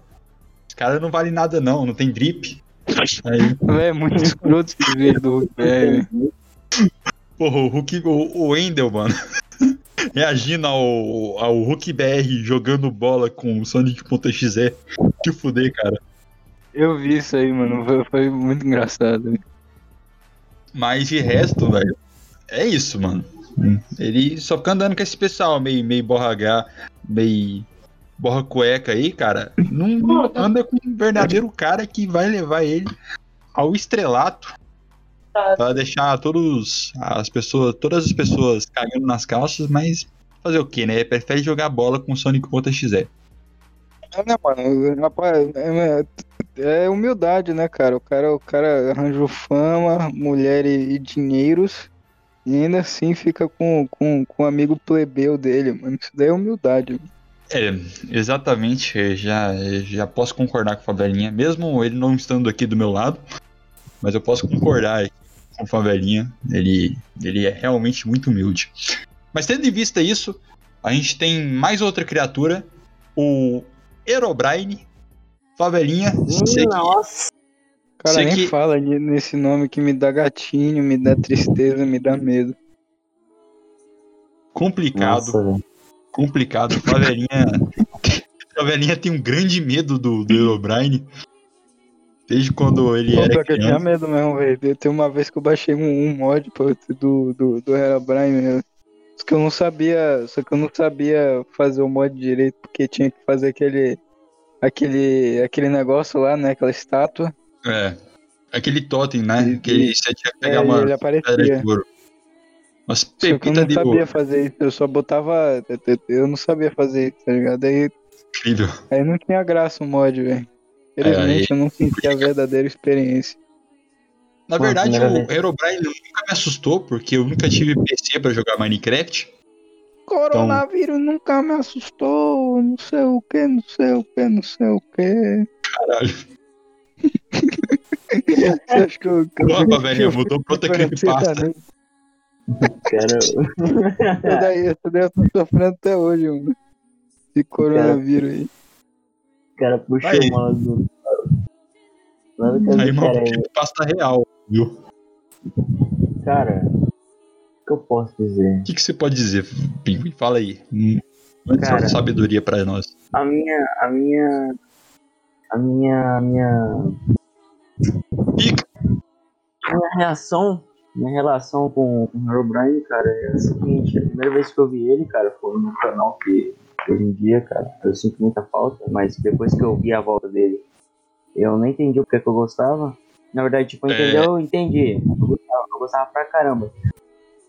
Os caras não valem nada, não, não tem drip. Aí, é muito escroto esse vídeo do Hulk, velho. porra, o Hulk, o, o Wendel, mano, reagindo ao, ao Hulk BR jogando bola com o Sonic.exe. Que fuder, cara. Eu vi isso aí, mano. Foi, foi muito engraçado. Mas de resto, velho, é isso, mano. Ele só fica andando com esse pessoal, meio, meio borra H, meio borra cueca aí, cara. Não, não anda com um verdadeiro cara que vai levar ele ao estrelato. Pra deixar todos as pessoas, todas as pessoas cagando nas calças, mas fazer o que, né? Ele prefere jogar bola com o Sonic.exe. É, né, mano? Rapaz, é, é humildade, né, cara? O cara, o cara arranjou fama, mulher e, e dinheiros. E ainda assim fica com, com, com o amigo plebeu dele, mano. Isso daí é humildade. mano. É, exatamente. Já, já posso concordar com o Favelinha, mesmo ele não estando aqui do meu lado. Mas eu posso concordar com o Favelinha. Ele, ele é realmente muito humilde. Mas tendo em vista isso, a gente tem mais outra criatura, o Herobrine. Favelinha, que Nossa. Cara, nem que- fala nesse nome que me dá gatinho, me dá tristeza, me dá medo. complicado, Nossa. Complicado. Favelinha, Favelinha tem um grande medo do, do Herobrine. Desde quando ele Pô, era pior que eu tinha medo mesmo, velho. Tem uma vez que eu baixei um, um mod pô, do, do, do Herobrine, né? Só que eu não sabia. Só que eu não sabia fazer o mod direito, porque tinha que fazer aquele. Aquele, aquele negócio lá, né? Aquela estátua. É. Aquele totem, né? E- Que você tinha que É, pegar e uma pedra de ouro. Umas Só que eu pepitas não de sabia ouro. fazer isso, eu só botava. eu- Eu não sabia fazer isso, tá ligado? Aí, Incrível. aí não tinha graça o mod, velho. Felizmente eu não senti a verdadeira experiência. Na Pô, verdade, primeira o. Herobrine nunca me assustou, porque eu nunca tive PC pra jogar Minecraft. Coronavírus nunca me assustou, não sei o que, não sei o que, não sei o que. Caralho. Você acha que eu. eu- que velho, eu mudou pra outra creepypasta. Cara, Essa daí, eu tô sofrendo até hoje, mano. De coronavírus aí. o cara puxou Aí. uma do. Eu Aí cara, creepypasta real, viu? cara, o que eu posso dizer? O que, que você pode dizer, Pinguim? Fala aí. Hum, Cara. sabedoria pra nós. A minha. A minha. A minha. A minha. Pica. Minha reação. Minha relação com, com o Herobrine, cara, é a seguinte: a primeira vez que eu vi ele, cara, foi no canal que hoje em dia, cara, eu sinto muita falta, mas depois que eu vi a volta dele, eu não entendi o que, que eu gostava. Na verdade, tipo, É. entendeu? Eu entendi. Eu gostava, eu gostava pra caramba.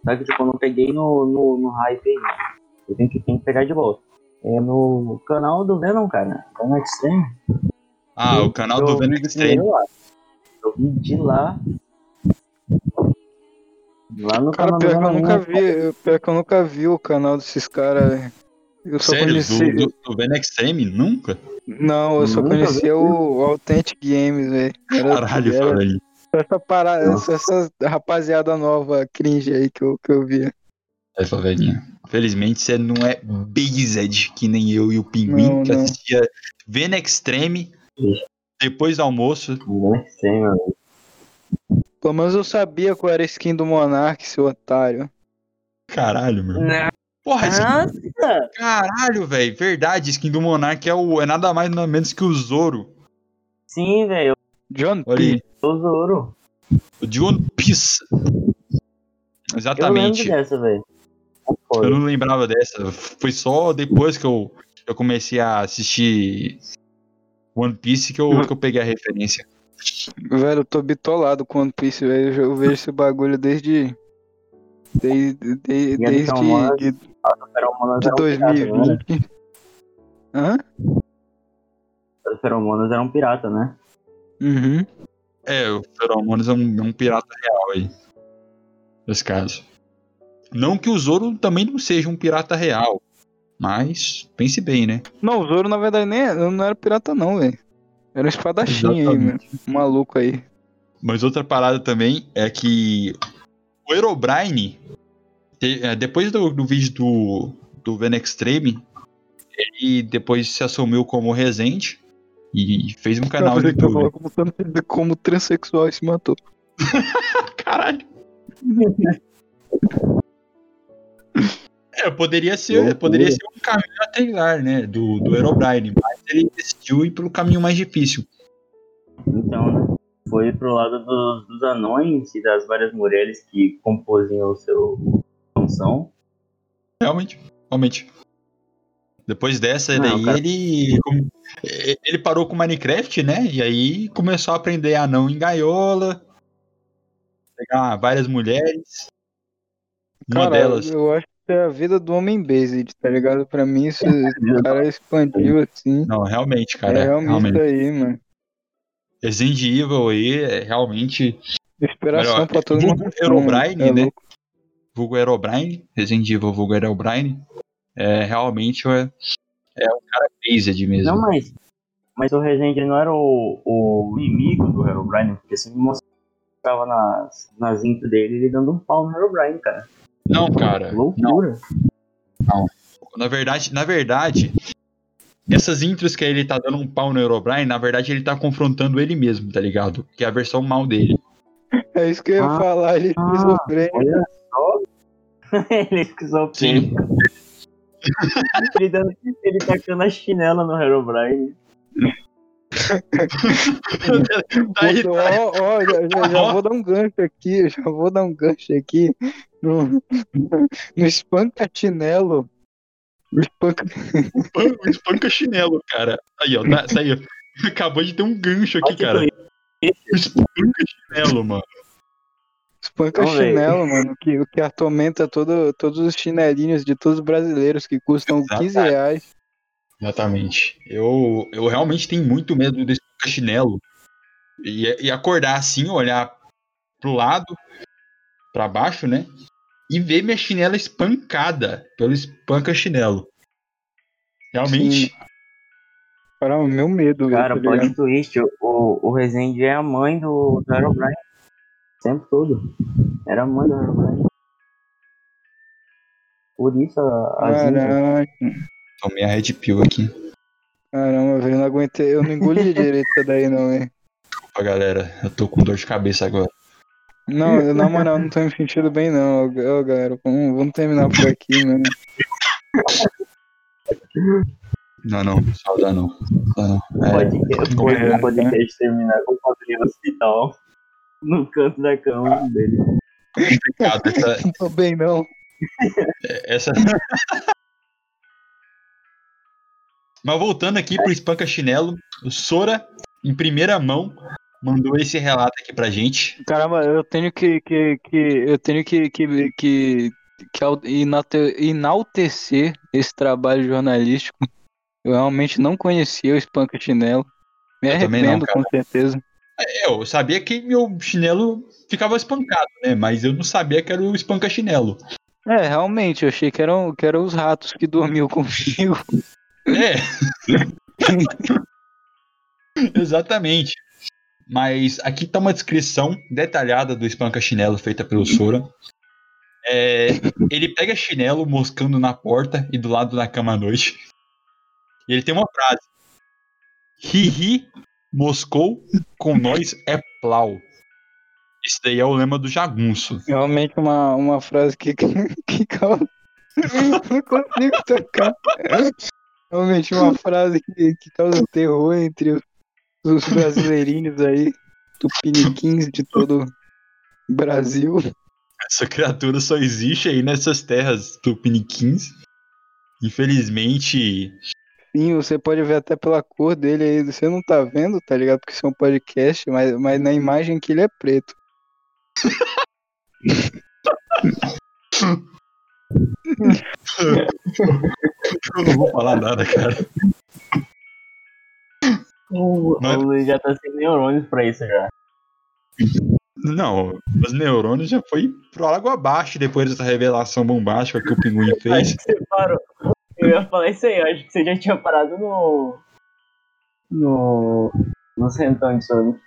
Só que, tipo, eu não peguei no, no, no hype aí. Eu tenho que, tenho que pegar de volta. É no canal do Venom, cara. Venom Extreme. Ah, o canal Eu do Venom de Extreme. Eu vi de lá. Lá no Cara, canal pior que eu nunca vi, pior que eu nunca vi o canal desses caras, velho. Eu só Sério? conheci. Do, do, do Venom Extreme? Nunca? Não, eu só Nunca vi. conhecia o, o Authentic Games, velho. Caralho, era- Favelinha. Essa parada, essa, essa rapaziada nova cringe aí que eu, que eu vi. É, favelinha. Felizmente você não é based, que nem eu e o Pinguim, Não, que não. assistia Vena Extreme Ixi. depois do almoço. Amigo. Pelo menos eu sabia qual era a skin do Monark, seu otário. Caralho, meu. Porra, skin... Nossa! caralho, velho. Verdade, skin do Monark é, o... é nada mais nada menos que o Zoro. Sim, velho. John Olha aí, P. O Zoro. o de One Piece. Eu lembro Exatamente. dessa, velho. Eu não lembrava dessa. Foi só depois que eu, eu comecei a assistir One Piece que eu, que eu peguei a referência. Velho, eu tô bitolado com One Piece, velho. Eu vejo esse bagulho desde. Desde. Desde. Desde Salmonas de, feromonas de eram pirata, né? 2020. Hã? As feromonas eram pirata, né? Uhum. É, o Feromonas é um, é um pirata real aí. Nesse caso. Não que o Zoro também não seja um pirata real. Mas pense bem, né? Não, o Zoro na verdade nem é- não era pirata, não, velho. Era um espadachim aí, Exatamente. mano. Um maluco aí. Mas outra parada também é que o Herobrine, é, depois do, do vídeo do, do Ven Extreme, ele depois se assumiu como Resende e fez um canal YouTube. falando como, como transexual e se matou. Caralho! É, poderia ser, Loucura. poderia ser um caminho a trilhar, né? Do, do Herobrine, mas ele decidiu ir pelo caminho mais difícil. Então, né? Foi pro lado dos, dos anões e das várias mulheres que composiam o seu função. Realmente, realmente. Depois dessa Não, daí, cara. ele, ele parou com Minecraft, né? E aí começou a aprender a não em gaiola, pegar várias mulheres. Uma Cara, delas. eu acho é a vida do homem based, tá ligado? Pra mim, isso, o cara expandiu assim. Não, realmente, cara. é realmente realmente. isso aí, mano. Resident Evil aí é realmente. Inspiração pra todo vulgo mundo. Herobrine, é né? louco. Vulgo Herobrine. Resident Evil Vulgo Herobrine. É realmente é, é um cara based mesmo. Não, mas. Mas o Resende não era o, o inimigo do Herobrine, porque se mostrava nas, nas intros dele ele dando um pau no Herobrine, cara. Não, cara. Não. Loucura. Na verdade, na verdade, essas intros que ele tá dando um pau no Herobrine, na verdade ele tá confrontando ele mesmo, tá ligado? Que é a versão mal dele. É isso que eu ia Ah, falar, ele é ah, esquizofrênico. Olha só. ele é esquizofrênico. ele, dando, ele tacando a chinela no Herobrine. Aí, Puta, Ó, ó, já, já- já vou dar um gancho aqui, já vou dar um gancho aqui no, no espanca chinelo. No espanca, espan- espanca chinelo, cara. Aí, ó, tá, tá aí, ó. Acabou de ter um gancho aqui, cara. que Espanca chinelo, mano. espanca Não, chinelo, mano, que, o que atormenta todo, todos os chinelinhos de todos os brasileiros que custam 15 Exatamente. reais. Exatamente. Eu, eu realmente tenho muito medo desse chinelo. E, e acordar assim, olhar pro lado, pra baixo, né? E ver minha chinela espancada pelo espanca chinelo. Realmente. Sim. Para o meu medo, Cara, tá ligado? plot twist, o, o Resende é a mãe do, do Herobrine. Sempre todo. Era a mãe do Herobrine. Por isso a. Caraca, Tomei a Red Pill aqui. caramba, velho, eu não aguentei, eu não engoli direito daí não, velho. Desculpa, galera. Eu tô com dor de cabeça agora. Não, eu, na moral, não tô me sentindo bem não, ô, galera, vamos, vamos terminar por aqui, mano. Não, não, pessoal, dá não. Dá não. É, Pode, pode, É, o podcast terminar com o padrinho no hospital. No canto da cama dele. complicado. Essa, Não tô bem não. essa... Mas voltando aqui pro Espanca Chinelo, o Sora, em primeira mão, mandou esse relato aqui pra gente. Caramba, eu tenho que, que, que eu tenho que, que, que, que enaltecer esse trabalho jornalístico. Eu realmente não conhecia o Espanca Chinelo. Me Eu também não, arrependo, com certeza. É, Eu sabia que meu chinelo ficava espancado, né? Mas eu não sabia que era o Espanca Chinelo. É, realmente, eu achei que eram, que eram os ratos que dormiam comigo. É. Exatamente. Mas aqui tá uma descrição detalhada do espanca chinelo feita pelo Sora. É, ele pega chinelo moscando na porta e do lado da cama à noite. E ele tem uma frase: Ri, moscou, com nós é plau. Esse daí é o lema do jagunço. Realmente uma, uma frase que, que causa. Não consigo tocar. Realmente uma frase que, que causa terror entre os, os brasileirinhos aí, tupiniquins de todo o Brasil. Essa criatura só existe aí nessas terras tupiniquins. Infelizmente, Sim, você pode ver até pela cor dele aí. Você não tá vendo, tá ligado? Porque isso é um podcast, mas, mas na imagem que ele é preto. eu não vou falar nada, cara. O, Mas- o Luiz já tá sem neurônios pra isso já. Não, os neurônios já foi pro água abaixo depois dessa revelação bombástica que o pinguim fez. Acho que você parou. Eu ia falar isso aí, eu acho que você já tinha parado no. No. No centão de sono.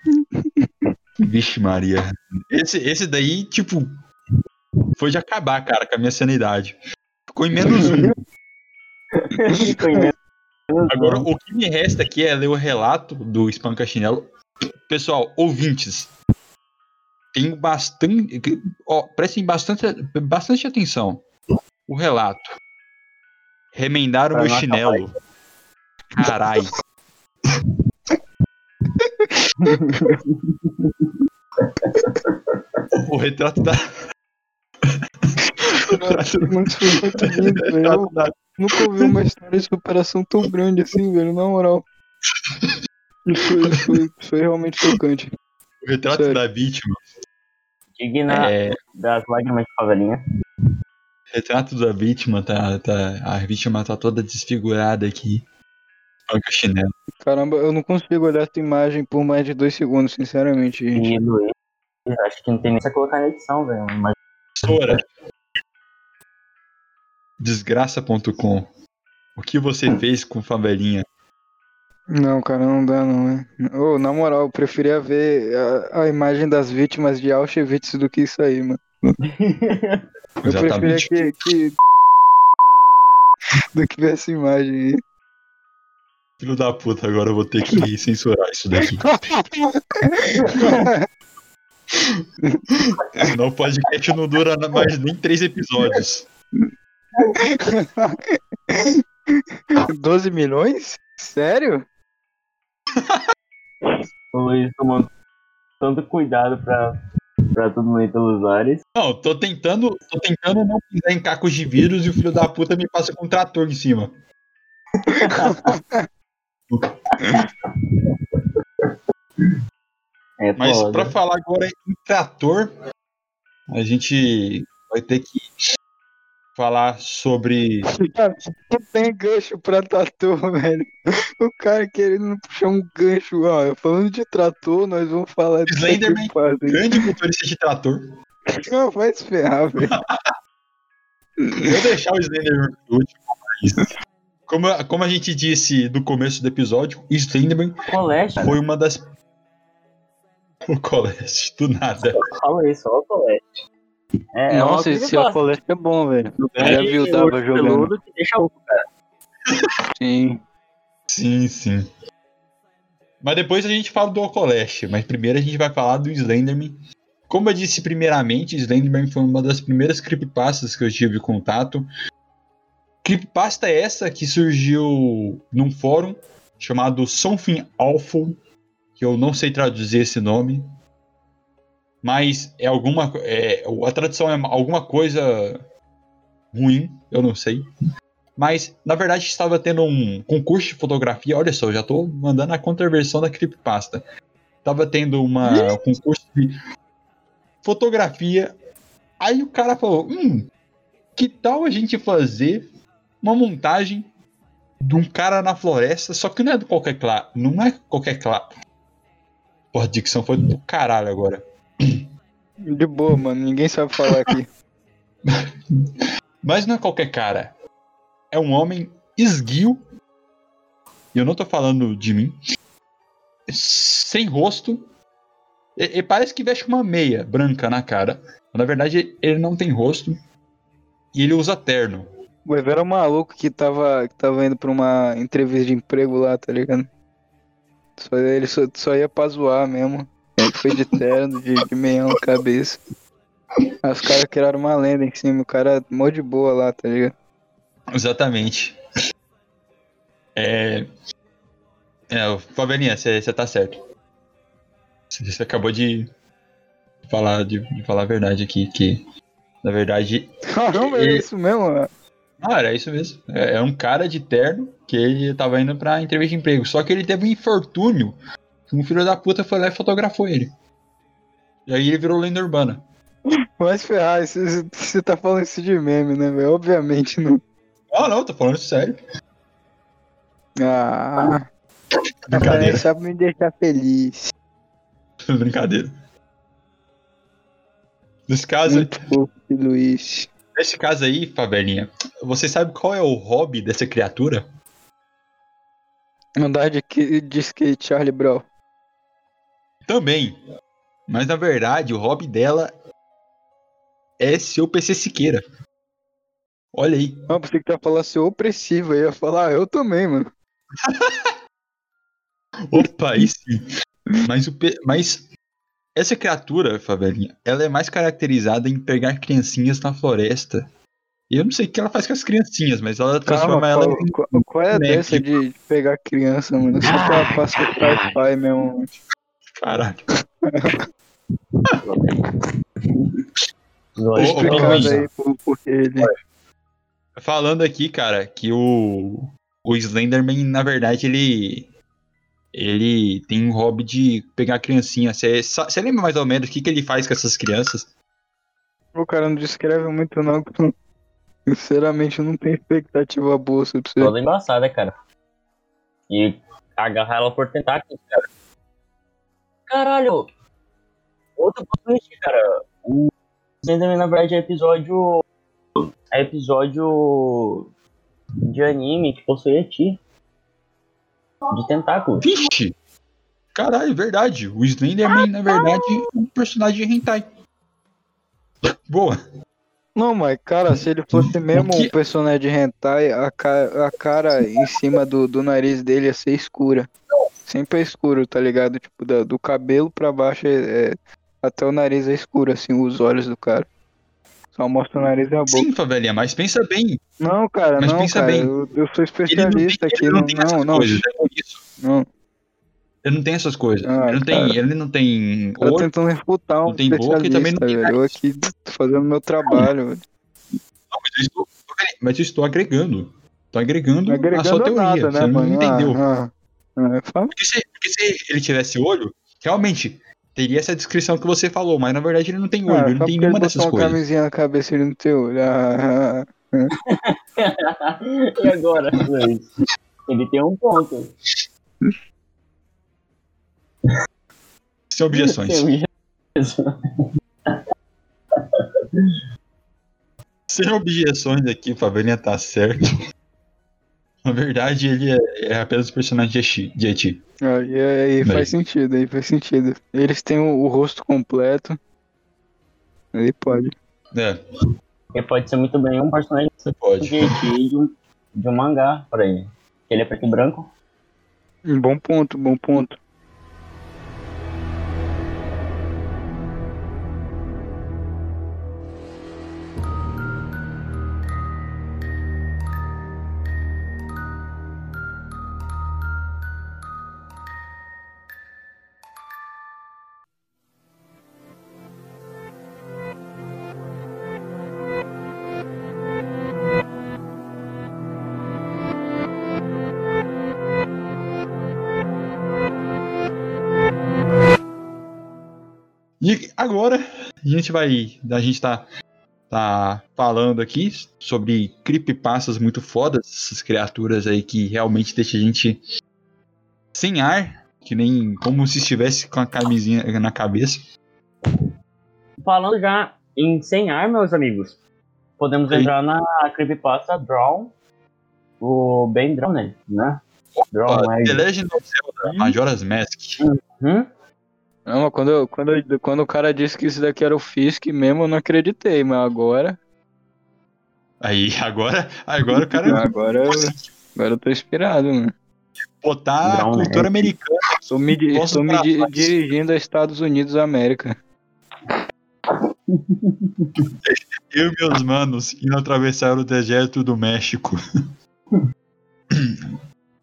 Vixe, Maria. Esse, esse daí, tipo, foi de acabar, cara, com a minha sanidade. Ficou em menos um. Agora, o que me resta aqui é ler o relato do Espanca Chinelo. Pessoal, ouvintes, tenho bastante. Ó, prestem bastante, bastante atenção. O relato. Remendar o meu chinelo. Carai. o retrato da. o retrato da nunca ouvi uma história de superação tão grande assim, velho, na moral. Isso foi, foi, foi realmente tocante. o retrato Sério. da vítima. Digna É, das lágrimas de favelinha. retrato da vítima, tá, tá, a vítima tá toda desfigurada aqui. Espanca chinelo. Caramba, eu não consigo olhar essa imagem por mais de dois segundos, sinceramente, gente. Acho que não tem nem pra colocar na edição, velho. Mas Sora. Desgraça.com. O que você fez com favelinha? Não, cara, não dá não, né? Ô, na moral, eu preferia ver a, a imagem das vítimas de Auschwitz do que isso aí, mano. Eu preferia que, que... do que ver essa imagem aí. Filho da puta, agora eu vou ter que censurar isso daqui. Senão o podcast não dura mais nem três episódios. 12 milhões? Sério? o Luiz tomando tanto cuidado pra, pra tudo meio pelos ares. Não, tô tentando, tô tentando não pisar em cacos de vírus e o filho da puta me passa com um trator em cima. É, Mas pra falar agora em trator, a gente vai ter que falar sobre. Cara, não tem gancho pra trator, velho. O cara querendo puxar um gancho. Ó, falando de trator, nós vamos falar de Slenderman. sacrifício. Grande motorista de trator. Não, vai se ferrar, velho. Eu vou deixar o Slenderman por último. mas Como, como a gente disse no começo do episódio, Slenderman Colégio, foi uma das. O colégio, do nada. Fala isso, ó o colégio. É, é Nossa, coisa esse eu. Alcoleste é bom, velho. Do Já grande viu, tava urso jogando. peludo que deixa o cara. Sim. Sim, sim. Mas depois a gente fala do Ocoleste, mas primeiro a gente vai falar do Slenderman. Como eu disse primeiramente, Slenderman foi uma das primeiras creepypastas que eu tive contato. Creepypasta essa que surgiu num fórum chamado Something Awful, que eu não sei traduzir esse nome, mas é alguma é, a tradução é alguma coisa ruim, eu não sei. Mas, na verdade, estava tendo um concurso de fotografia. Olha só, já tô mandando a contraversão da creepypasta. Tava tendo uma, um concurso de fotografia. Aí o cara falou: Hum, que tal a gente fazer uma montagem de um cara na floresta? Só que não é do qualquer claro. Não é qualquer claro. Porra, a dicção foi do caralho agora. De boa, mano. Ninguém sabe falar aqui. Mas não é qualquer cara. É um homem esguio. E eu não tô falando de mim. Sem rosto. Ele, ele parece que veste uma meia branca na cara. Na verdade, ele não tem rosto. E ele usa terno. O Evo era um maluco que tava, que tava indo pra uma entrevista de emprego lá, tá ligado? Só, ele só, só ia pra zoar mesmo. Foi de terno, de, de meião cabeça. Aí os caras criaram uma lenda em cima, o cara mó de boa lá, tá ligado? Exatamente. É. É, Fabelinha, você tá certo. Você acabou de falar, de, de falar a verdade aqui, que na verdade. Caramba, é Ele- isso mesmo, mano. Ah, era isso mesmo. É, é um cara de terno que ele tava indo pra entrevista de emprego. Só que ele teve um infortúnio. Um filho da puta foi lá e fotografou ele. E aí ele virou lenda urbana. Se ferrar, você tá falando isso de meme, né, velho? Obviamente não. Ah, não, tô falando sério. Ah, Brincadeira, é só pra me deixar feliz. brincadeira. Nesse caso, Muito fofo, Luiz. nesse caso aí, Fabelinha, você sabe qual é o hobby dessa criatura? Andar de, que- de skate, Charlie Brown. Também. Mas na verdade, o hobby dela é ser o PC Siqueira. Olha aí. Não, pensei que ia falar ser opressivo. Eu ia falar, ah, eu também, mano. Opa, aí sim. Mas, o P- mas essa criatura, Fabelinha, ela é mais caracterizada em pegar criancinhas na floresta. E eu não sei o que ela faz com as criancinhas, mas ela transforma Calma, ela qual, em. qual, qual é boneco, dessa de pegar criança, mano? Só pra passar o pai mesmo. Caralho. Criança. Explicado aí ele. Falando aqui, cara, que o. O Slenderman, na verdade, ele. Ele tem um hobby de pegar criancinha. Você lembra mais ou menos o que, que ele faz com essas crianças? O cara não descreve muito, não. Sinceramente, eu não tenho expectativa boa sobre você. Toda embaçada, cara. E agarrar ela por tentáculos, cara. Caralho! Outro twist, cara. O Slenderman, na verdade, é episódio. É episódio de anime que possui Eti. De tentáculos. Vixe! Caralho, verdade. O Slenderman, na verdade, é um personagem de hentai. Boa. Não, mas, cara, se ele fosse mesmo que- um personagem de hentai, a, ca- a cara em cima do, do nariz dele ia ser escura. Sempre é escuro, tá ligado? Tipo, da- do cabelo pra baixo, é, é- até o nariz é escuro, assim, os olhos do cara. Só mostra o nariz e a boca. Sim, favelinha, mas pensa bem. Não, cara, Mas não, pensa cara, bem. eu, eu sou Ele não tem, especialista aqui. ele não Não, tem não, essas não, coisas. É não. Ele não tem essas coisas. Ah, ele, não tem, ele não tem Tô olho. tentando refutar um não tem boca e também não especialista, tem velho. Eu aqui tô fazendo meu trabalho, velho. Não, mas, eu estou, mas eu estou agregando. Estou agregando, a Agregando sua teoria. nada, você né, não mano? entendeu. Ah, ah. Porque, se, porque se ele tivesse olho, realmente teria essa descrição que você falou, mas na verdade ele não tem olho, Ah, ele não tem nenhuma ele dessas coisas. camisinha na cabeça e ele não tem olho. Ah, ah, e agora, Luiz? Ele tem um ponto. Sem objeções. Sem objeções aqui, Favelinha tá certo. Na verdade, ele é, é apenas o personagem de Eti- ah. Aí, aí Bem. faz sentido, aí faz sentido. Eles têm o, o rosto completo. Aí pode. É, Ele pode ser muito bem um personagem você pode. de Eti de um, de um mangá pra ele. Ele é preto e branco. Bom ponto, bom ponto. Agora, a gente vai. A gente tá, tá falando aqui sobre creepypastas muito fodas, essas criaturas aí que realmente deixam a gente sem ar, que nem como se estivesse com a camisinha na cabeça. Falando já em sem ar, meus amigos, podemos Sim. entrar na creepypasta Drawn, o Ben Drowned, né? Drawn Ó, é... The Legend of Zelda Majora's Mask. Hum? Não, mas quando, quando, quando o cara disse que isso daqui era o Fisk mesmo, eu não acreditei, mas agora. Aí, agora, agora o cara Agora, eu- agora eu tô inspirado, mano. botar a Brown cultura Neck. americana. Estou me, estou me di- dirigindo a Estados Unidos da América. Eu e meus manos indo atravessar o deserto do México.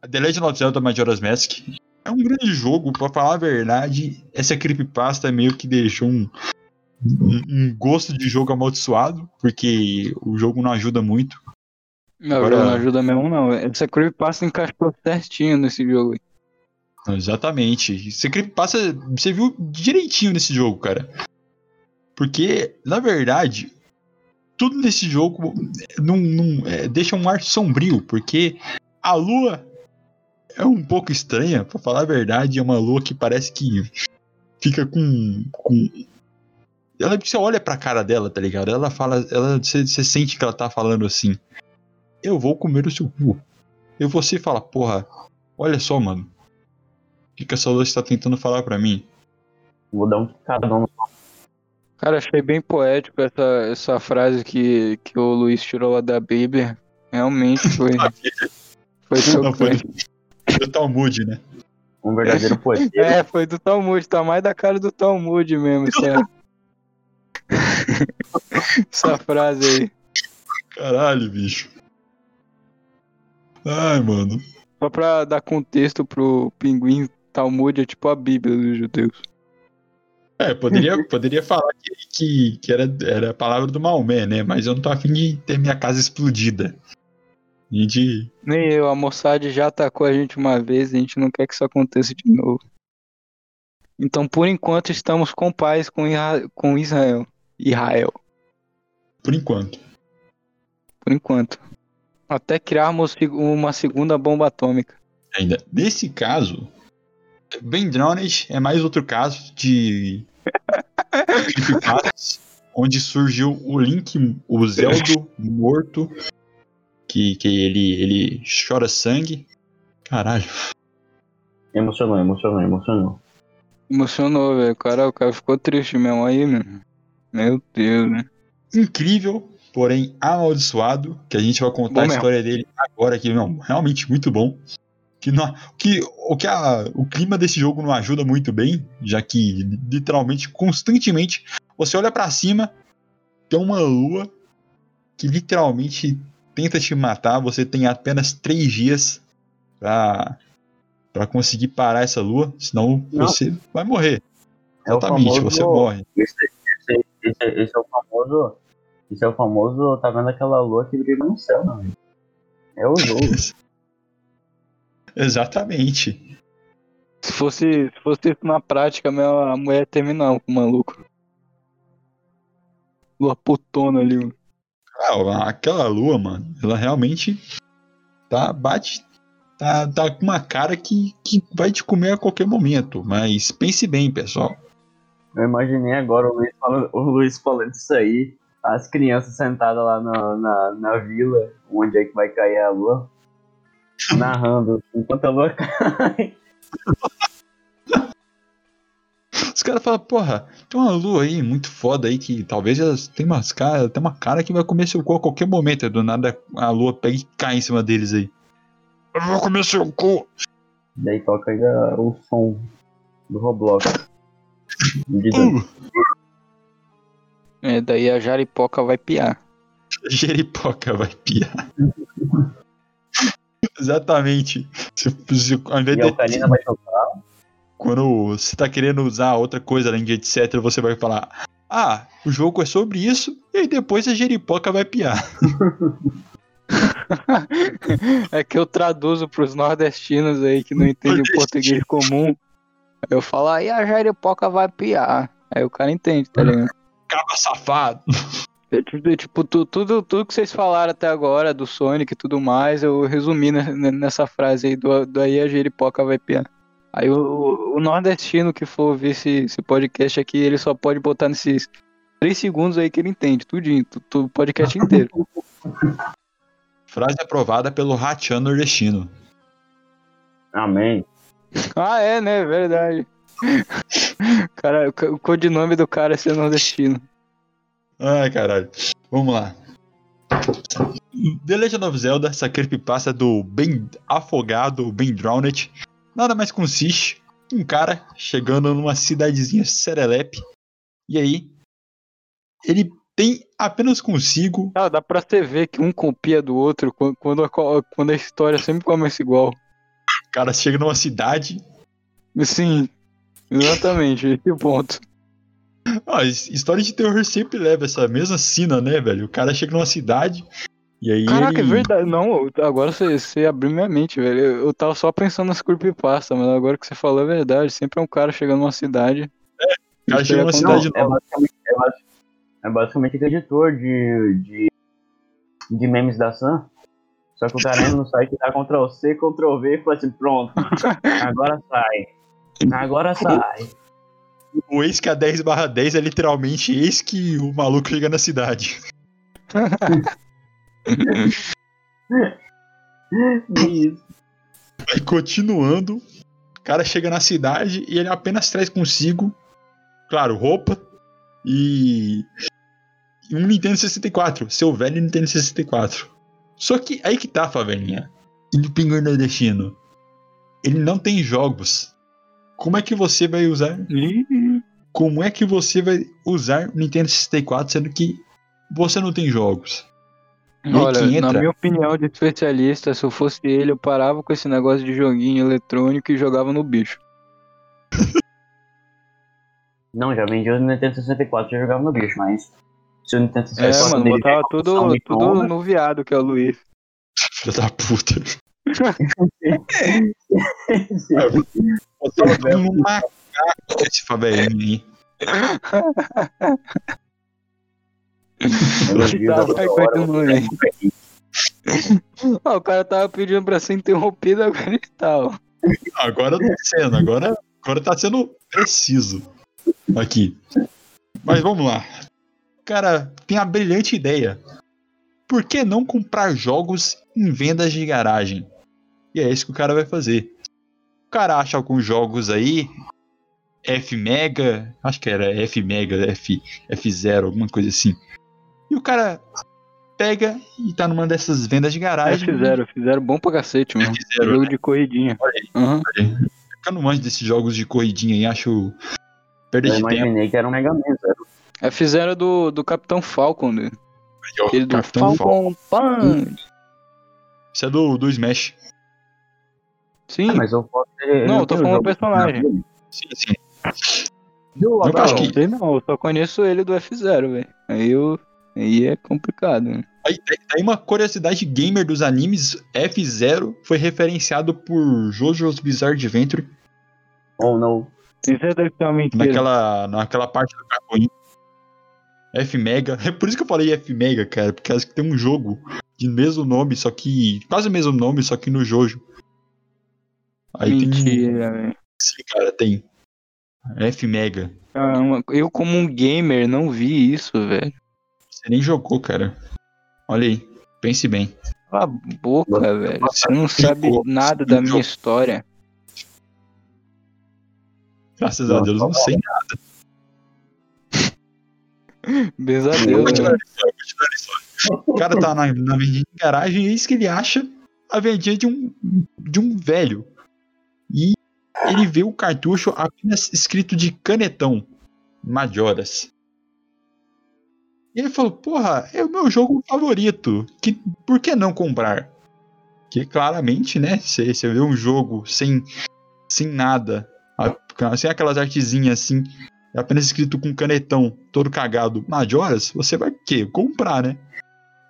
A The Legend of Zelda Majora's Mask é um grande jogo, pra falar a verdade. Essa creepypasta meio que deixou um, um, um gosto de jogo amaldiçoado, porque o jogo não ajuda muito. Não, Agora- não ajuda mesmo, não. Essa creepypasta encaixou certinho nesse jogo. aí. Exatamente. Essa creepypasta você viu direitinho nesse jogo, cara. Porque, na verdade, tudo nesse jogo não, não- é, deixa um ar sombrio, porque a lua é um pouco estranha, pra falar a verdade, é uma lua que parece que fica com. com... Ela, você olha pra cara dela, tá ligado? Ela fala, ela, você, você sente que ela tá falando assim: Eu vou comer o seu cu. E você fala, porra, olha só, mano. O que, que essa lua está tentando falar pra mim? Vou dar um picadão no Cara, achei bem poético essa, essa frase que, que o Luiz tirou lá da Bíblia. Realmente foi, foi chocante. Do Talmud, né? um verdadeiro poeta. É, foi do Talmud, tá mais da cara do Talmud mesmo, essa, essa frase aí. Caralho, bicho. Ai, mano. Só pra dar contexto pro pinguim, Talmud é tipo a Bíblia dos judeus. É, poderia, poderia falar que, que, que era, era a palavra do Maomé, né? Mas eu não tô afim de ter minha casa explodida. E de. Nem eu, a Mossad já atacou a gente uma vez e a gente não quer que isso aconteça de novo. Então, por enquanto, estamos com paz com, Isra- com Israel. Israel, Por enquanto. por enquanto. Até criarmos uma segunda bomba atômica. Ainda. Nesse caso, Ben Drowned é mais outro caso de. onde surgiu o Link, o Zeldo morto. Que, que ele, ele chora sangue. Caralho. Emocionou, emocionou, emocionou. Emocionou, velho. O cara, o cara ficou triste mesmo aí, mano. Meu Deus, né? incrível, porém amaldiçoado, que a gente vai contar Bom a mesmo. história dele agora aqui, não, realmente muito bom. Que, não, que, o, que a- o clima desse jogo não ajuda muito bem, já que literalmente, constantemente, você olha pra cima, tem uma lua que literalmente tenta te matar, você tem apenas três dias pra, pra conseguir parar essa lua, senão Não. você vai morrer. É o Exatamente, famoso- você morre. Esse, esse, esse, esse é o famoso. Esse é o famoso. Tá vendo aquela lua que brilha no céu, não? É o jogo. Exatamente. Se fosse, se fosse isso na prática, mesmo, a mulher ia terminar com o maluco. Lua putona ali. mano. Ah, aquela lua, mano, ela realmente tá, bate, tá, tá com uma cara que, que vai te comer a qualquer momento. Mas pense bem, pessoal. Eu imaginei agora o Luiz falando, o Luiz falando isso aí. As crianças sentadas lá na, na, na vila, onde é que vai cair a lua, narrando enquanto a lua cai. Os caras falam, porra, tem uma lua aí muito foda aí que talvez elas tem umas cara, tem uma cara que vai comer seu cu a qualquer momento. Do nada a lua pega e cai em cima deles aí. Eu vou comer seu cu. Daí toca ainda o som do Roblox. Uh, É, daí a jaripoca vai piar. Jeripoca vai piar. Exatamente. Se, se, ao invés E a de, vai tocar. Quando você tá querendo usar outra coisa além de etc, você vai falar: Ah, o jogo é sobre isso, e aí depois a Jeripoca vai piar. é que eu traduzo pros nordestinos aí que não entendem português comum. Eu falo, aí a jaripoca vai piar. Aí o cara entende, tá ligado? Caba safado. É, tipo, tipo, tu- tudo, tudo que vocês falaram até agora do Sonic e tudo mais, eu resumi ne- nessa frase aí do, do aí a jeripoca vai piar. Aí o, o- nordestino que for ouvir esse, esse podcast aqui, ele só pode botar nesses 3 segundos aí que ele entende, tudinho, tu, tu- o podcast inteiro. Frase aprovada pelo Ratian nordestino. Amém. ah, é, né? Verdade. Cara, o codinome do cara é ser nordestino. Ai, caralho. Vamos lá. The Legend of Zelda, essa creepypasta do bem afogado, bem drowned. Nada mais consiste um cara chegando numa cidadezinha serelepe. E aí, ele tem apenas consigo. Ah, dá pra você ver que um copia do outro quando a, quando a história sempre começa igual. O cara chega numa cidade. Sim, exatamente, esse é ponto. Ah, história de terror sempre leva essa mesma cena, né, velho? O cara chega numa cidade e aí. Caraca, ele... é verdade. Não, agora você, você abriu minha mente, velho. Eu, eu tava só pensando nas creepypasta, mas agora que você falou é verdade. Sempre é um cara chegando numa cidade. É, o cara chega numa cidade não, nova. É basicamente, é, é basicamente o editor de, de, de memes da Sam. Só que o cara entra no site dá Ctrl C, Ctrl V e fala assim: pronto, agora sai. Agora sai. O ex que a 10 barra 10 é literalmente eis que o maluco chega na cidade. Isso. E continuando, o cara chega na cidade e ele apenas traz consigo, claro, roupa e um Nintendo 64, seu velho Nintendo 64. Só que aí que tá, favelinha. Ele pinga nordestino. Ele não tem jogos. Como é que você vai usar? Como é que você vai usar o Nintendo 64 sendo que você não tem jogos? Olha, entra... na minha opinião de especialista, se eu fosse ele, eu parava com esse negócio de joguinho eletrônico e jogava no bicho. Não, já vendi o Nintendo 64 e jogava no bicho, mas. Se o Nintendo 64 é, mano, botava tudo, tudo no viado, que é o Luiz. Filho da puta. Botava tudo no macaco esse favelinho aí. O cara tava pedindo pra ser interrompido, agora ele tá. Agora tá sendo, agora, agora tá sendo preciso. Aqui. Mas vamos lá. O cara tem a brilhante ideia. Por que não comprar jogos em vendas de garagem? E é isso que o cara vai fazer. O cara acha alguns jogos aí, F Mega, acho que era F Mega, F, F0, alguma coisa assim. E o cara pega e tá numa dessas vendas de garagem. F0, F0 bom pra cacete, mano. F0, Jogo né? de corridinha. Olha aí, uhum. olha aí. Eu não manjo desses jogos de corridinha aí, acho perda de tempo. Eu imaginei que era um Mega Man Zero. F0 do, do Capitão Falcon, né? Aquele do Capitão Falcon Punch. Isso é do, do Smash. Sim. Ah, mas eu posso ter, Não, eu tô falando do personagem. Sim, sim. Eu, eu acho que... sei não, eu só conheço ele do F0, velho. Aí eu. Aí é complicado, né? Aí, aí uma curiosidade gamer dos animes, F0 foi referenciado por Jojo's Bizarre Adventure. Oh, não. Isso deve ser uma mentira. Naquela, naquela parte do cartão. F Mega. É por isso que eu falei F Mega, cara. Porque acho que tem um jogo de mesmo nome, só que. Quase o mesmo nome, só que no Jojo. Aí Mentira, tem. Véio. Sim, cara, tem. F Mega. eu, como um gamer, não vi isso, velho. Você nem jogou, cara. Olha aí. Pense bem. Cala a boca, velho. Você não sabe nada da minha história. Graças a Deus, não sei nada. Beijo a Deus? O cara tá na, na vendinha de garagem e eis que ele acha a vendinha de um, de um velho. E ele vê o cartucho apenas escrito de canetão. Majoras. E ele falou, porra, é o meu jogo favorito. Que, por que não comprar? Que claramente, né? Você vê um jogo sem, sem nada, sem aquelas artezinhas assim, apenas escrito com canetão, todo cagado, Majoras, você vai o quê? Comprar, né?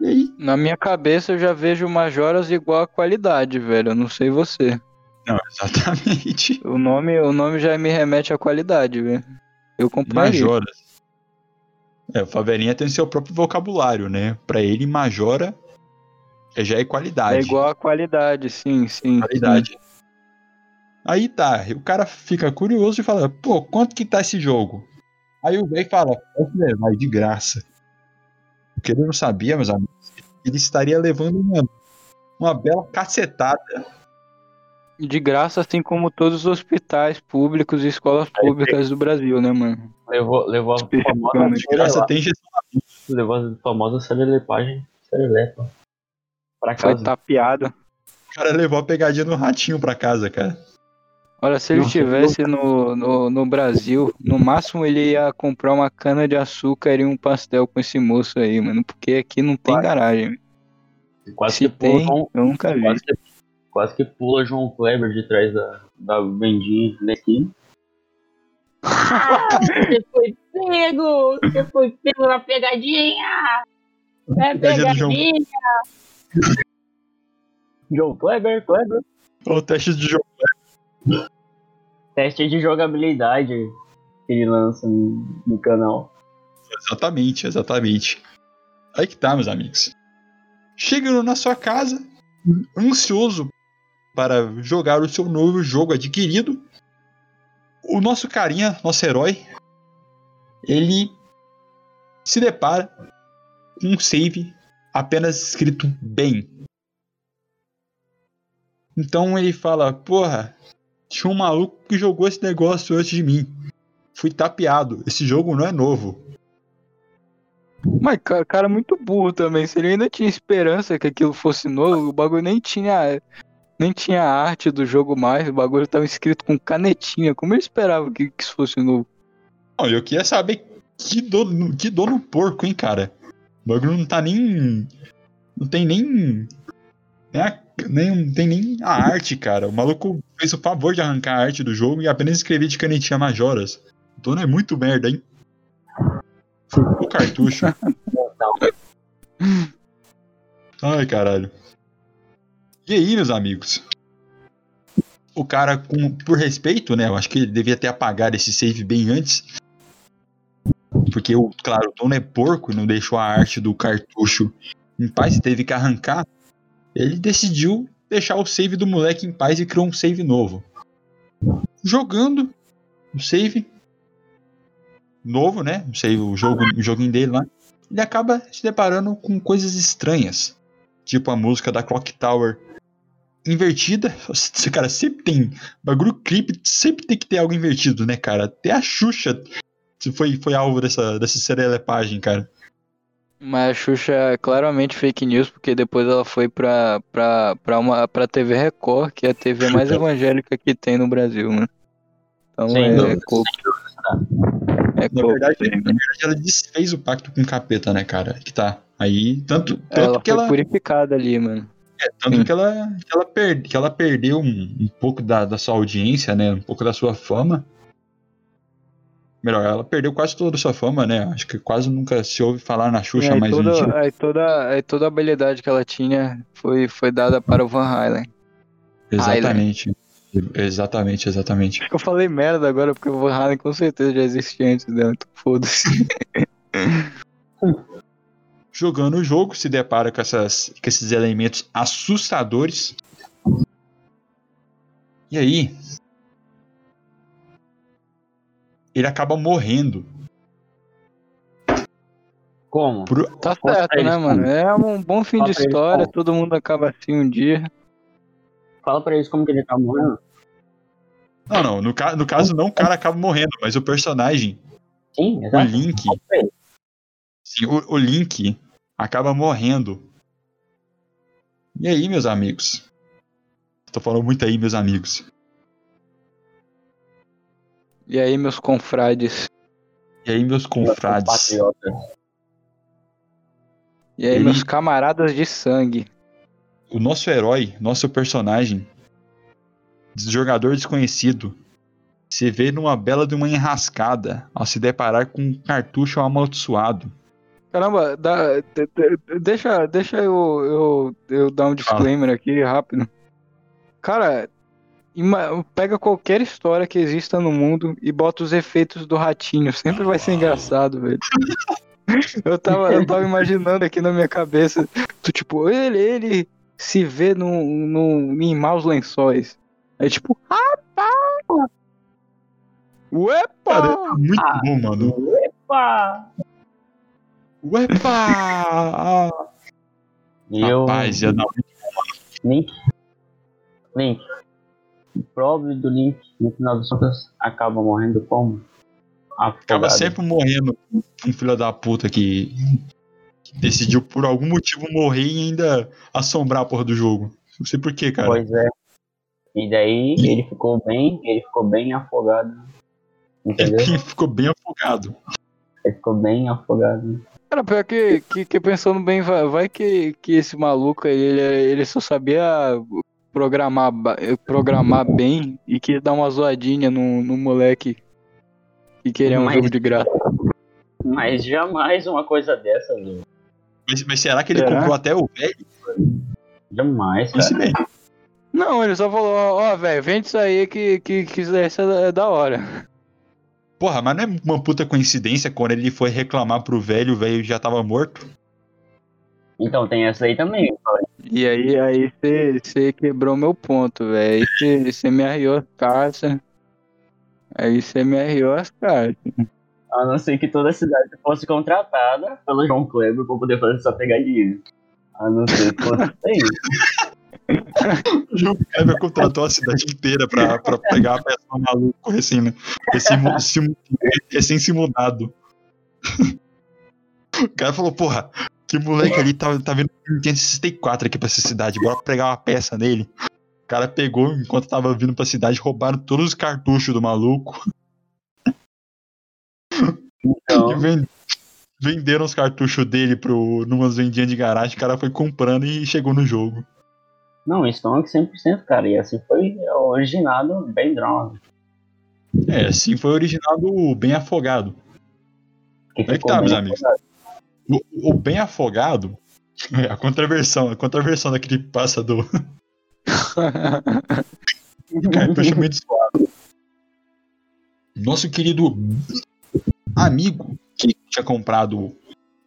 E aí? Na minha cabeça eu já vejo Majoras igual a qualidade, velho. Eu não sei você. Não, exatamente. O nome, o nome já me remete à qualidade, velho. Eu compraria. Majoras. É, o Favelinha tem seu próprio vocabulário, né? Pra ele, Majora é, já é qualidade. É igual a qualidade, sim, sim. Qualidade. Sim. Aí tá, o cara fica curioso e fala, pô, quanto que tá esse jogo? Aí o velho fala, pode levar de graça. Porque ele não sabia, meus amigos, ele estaria levando uma, uma bela cacetada De graça, assim como todos os hospitais públicos e escolas públicas do Brasil, né, mano? Levou, levou a famosa. De graça tem gestão. levou a famosa serelepagem, serelepa. Pra Foi casa. tapeado. O cara levou a pegadinha do ratinho pra casa, cara. Olha, se ele estivesse no, no, no Brasil, no máximo ele ia comprar uma cana de açúcar e um pastel com esse moço aí, mano. Porque aqui não tem Claro. garagem. Quase Se que tem, eu nunca vi. quase que, quase que pula João Kleber de trás da, da vendinha da esquina. Ah, você foi pego! Você foi pego na pegadinha! É Pegadinha do João. pegadinha! João Kleber, Kleber. O teste de jogo. Teste de jogabilidade que ele lança no, no canal. Exatamente, exatamente. Aí que tá, meus amigos. Chegando na sua casa, ansioso para jogar o seu novo jogo adquirido, o nosso carinha, nosso herói, ele se depara com um save apenas escrito bem. Então ele fala: Porra, tinha um maluco que jogou esse negócio antes de mim. Fui tapeado. Esse jogo não é novo. Mas, cara, cara, muito burro também. Se ele ainda tinha esperança que aquilo fosse novo, o bagulho nem tinha. Nem tinha a arte do jogo mais, o bagulho tava escrito com canetinha. Como ele esperava que, que isso fosse novo? Não, eu queria saber que dono, que dono porco, hein, cara. O bagulho não tá nem. Não tem nem. Nem, a- nem, não tem nem a arte, cara. O maluco fez o favor de arrancar a arte do jogo e apenas escrever de canetinha majoras. O dono é muito merda, hein? O cartucho. Ai, caralho. E aí, meus amigos? O cara, com, por respeito, né? Eu acho que ele devia ter apagado esse save bem antes. Porque, o, claro, o dono é porco e não deixou a arte do cartucho em paz teve que arrancar. Ele decidiu deixar o save do moleque em paz e criou um save novo. Jogando o save novo, né? O, save, o, jogo, o joguinho dele lá. Ele acaba se deparando com coisas estranhas. Tipo a música da Clock Tower invertida. Nossa, Cara, sempre tem. Bagulho creepy, sempre tem que ter algo invertido, né, cara? Até a Xuxa foi, foi alvo dessa, dessa serelepagem, cara. Mas a Xuxa é claramente fake news, porque depois ela foi pra, pra, pra, uma, pra TV Record, que é a TV mais evangélica que tem no Brasil, mano. Então Sem é, dúvida. coco. É Na verdade, né, na verdade, ela desfez o pacto com o capeta, né, cara? Que tá. Aí, tanto, tanto Ela que foi ela. purificada ali, mano. É, tanto Sim. que ela, que ela, per, que ela perdeu um, um pouco da, da sua audiência, né? Um pouco da sua fama. Melhor, ela perdeu quase toda a sua fama, né? Acho que quase nunca se ouve falar na Xuxa aí, mais um toda, dia. aí, toda, aí toda a habilidade que ela tinha foi, foi dada para o Van Halen. Exatamente. Exatamente, exatamente. Acho que eu falei merda agora, porque o Van Halen com certeza já existia antes dela, então foda-se. Jogando o jogo, se depara com, essas, com esses elementos assustadores. E aí. Ele acaba morrendo. Como? Por, Tá certo, né, mano? É um bom fim de Conta eles, história, todo mundo acaba assim um dia. Fala pra eles como que ele tá morrendo. Não, não. No, ca- no caso, não o cara acaba morrendo, mas o personagem, Sim, o exato. Link. Fala pra eles. Sim, o, o Link acaba morrendo. E aí, meus amigos? Tô falando muito aí, meus amigos. E aí, meus confrades? E aí, meus confrades? E aí, Ele- meus camaradas de sangue? O nosso herói, nosso personagem, jogador desconhecido, se vê numa bela de uma enrascada ao se deparar com um cartucho amaldiçoado. Caramba, dá- de- de- deixa, deixa eu, eu, eu dar um disclaimer aqui rápido. Cara, ima- pega qualquer história que exista no mundo e bota os efeitos do ratinho. Sempre vai ser engraçado, velho. Eu tava, eu tava imaginando aqui na minha cabeça, tu, tipo, ele, ele se vê no, no, em maus lençóis. Aí tipo, rapaz! Uepa! Cara, é muito bom, mano. Epa! Uepa! E eu. Rapaz, ia dar Link. Link. o pobre do Link, no final das contas, acaba morrendo como? Acaba Afogado. sempre morrendo um filho da puta que, que decidiu por algum motivo morrer e ainda assombrar a porra do jogo. Não sei porquê, cara. Pois é. E daí ele ficou bem, ele ficou bem afogado. Entendeu? Ele ficou bem afogado. Ele ficou bem afogado. Cara, pior que, que, que pensando bem, vai, vai que, que esse maluco aí, ele, ele só sabia programar, programar bem e quis dar uma zoadinha no, no moleque que queria um Mas- jogo de graça. Mas jamais uma coisa dessa, viu? Mas, mas será que ele Será? comprou até o velho? Jamais, cara. Não, ele só falou, ó, ó, velho, vende isso aí que, que, que isso essa é da hora. Porra, mas não é uma puta coincidência quando ele foi reclamar pro velho, o velho já tava morto? Então tem essa aí também. E aí, aí você quebrou meu ponto, velho. Aí você me arriou as cartas. Aí você me arriou as cartas. A não ser que toda a cidade fosse contratada pelo João Kleber pra poder fazer essa pegadinha. A não ser que fosse isso. O João Kleber contratou a cidade inteira pra, pra pegar a peça do maluco recém, né? recém, sim- recém se mudado. O cara falou, porra, que moleque ali tá, tá vindo com 564 aqui pra essa cidade, bora pegar uma peça nele. O cara pegou, enquanto tava vindo pra cidade, roubaram todos os cartuchos do maluco e Então, ven- venderam os cartuchos dele pro, numas vendinhas de garagem, o cara foi comprando e chegou no jogo. Não, Stonk 100%, cara. E assim foi originado bem drone. É, assim foi originado o Bem Afogado. Que Como é que tá, meus amigos? O, o Bem Afogado, é a contraversão, a contraversão daquele passa do cartucho meio suave. Nosso querido amigo que tinha comprado,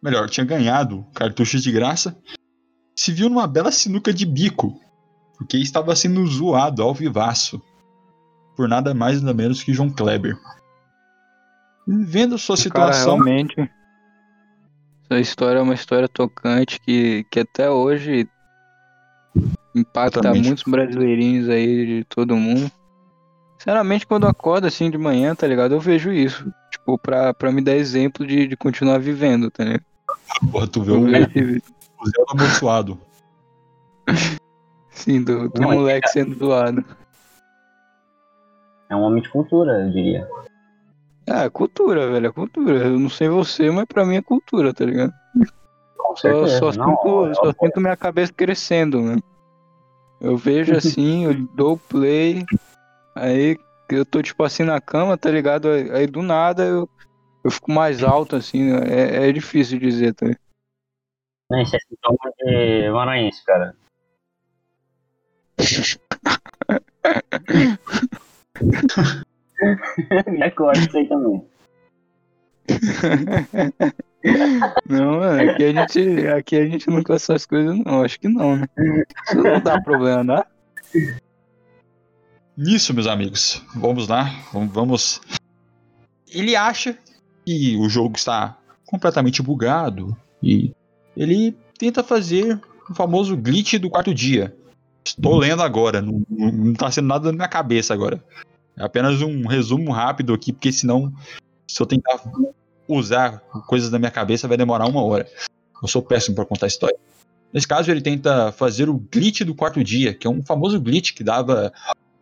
melhor, tinha ganhado cartuchos de graça, se viu numa bela sinuca de bico, porque estava sendo zoado ao vivaço por nada mais nada menos que João Kleber. Vendo sua O cara situação, realmente. Essa história é uma história tocante que, que até hoje impacta Exatamente. muitos brasileirinhos aí de todo mundo. Sinceramente, quando eu acordo assim de manhã, tá ligado? Eu vejo isso. Tipo, pra, pra me dar exemplo de, de continuar vivendo, tá ligado? porra, tu vê o, vejo esse- o Zé amaldiçoado. Sim, do, do Não, é moleque sendo zoado. É um homem de cultura, eu diria. Ah, é cultura, velho, é cultura. Eu não sei você, mas pra mim é cultura, tá ligado? Com Só, só, Não, sinto, é só sinto minha cabeça crescendo, né? Eu vejo assim, eu dou play, aí eu tô tipo assim na cama, tá ligado? Aí, do nada eu, eu fico mais alto, assim, é, é difícil dizer, tá ligado? Não, isso é sintoma de maranhense, cara. Me acorda isso aí também. Não, mano, aqui a gente, aqui a gente não faz essas coisas, não, acho que não, né? Isso não dá problema, né? Nisso, meus amigos, vamos lá, vamos, vamos. Ele acha que o jogo está completamente bugado e ele tenta fazer o famoso glitch do quarto dia. Estou lendo agora, não, não, tá sendo nada na minha cabeça agora. É apenas um resumo rápido aqui, porque senão, se eu tentar usar coisas da minha cabeça, vai demorar uma hora. Eu sou péssimo para contar história. Nesse caso, ele tenta fazer o glitch do quarto dia, que é um famoso glitch que dava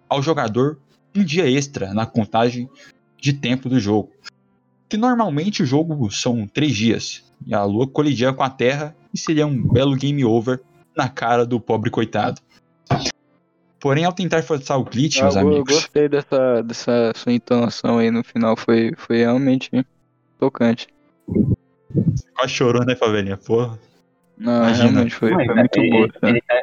ao jogador um dia extra na contagem de tempo do jogo. Que normalmente o jogo são três dias. E a lua colidia com a Terra e seria um belo game over na cara do pobre coitado. Porém, ao tentar forçar o glitch, meus eu, eu amigos, gostei dessa, dessa sua entonação aí no final, foi, foi realmente tocante. quase chorou, né, favelinha? Porra. Não, Imagina. realmente foi, Não, foi muito tá, ele, boa. sabe? ele tá,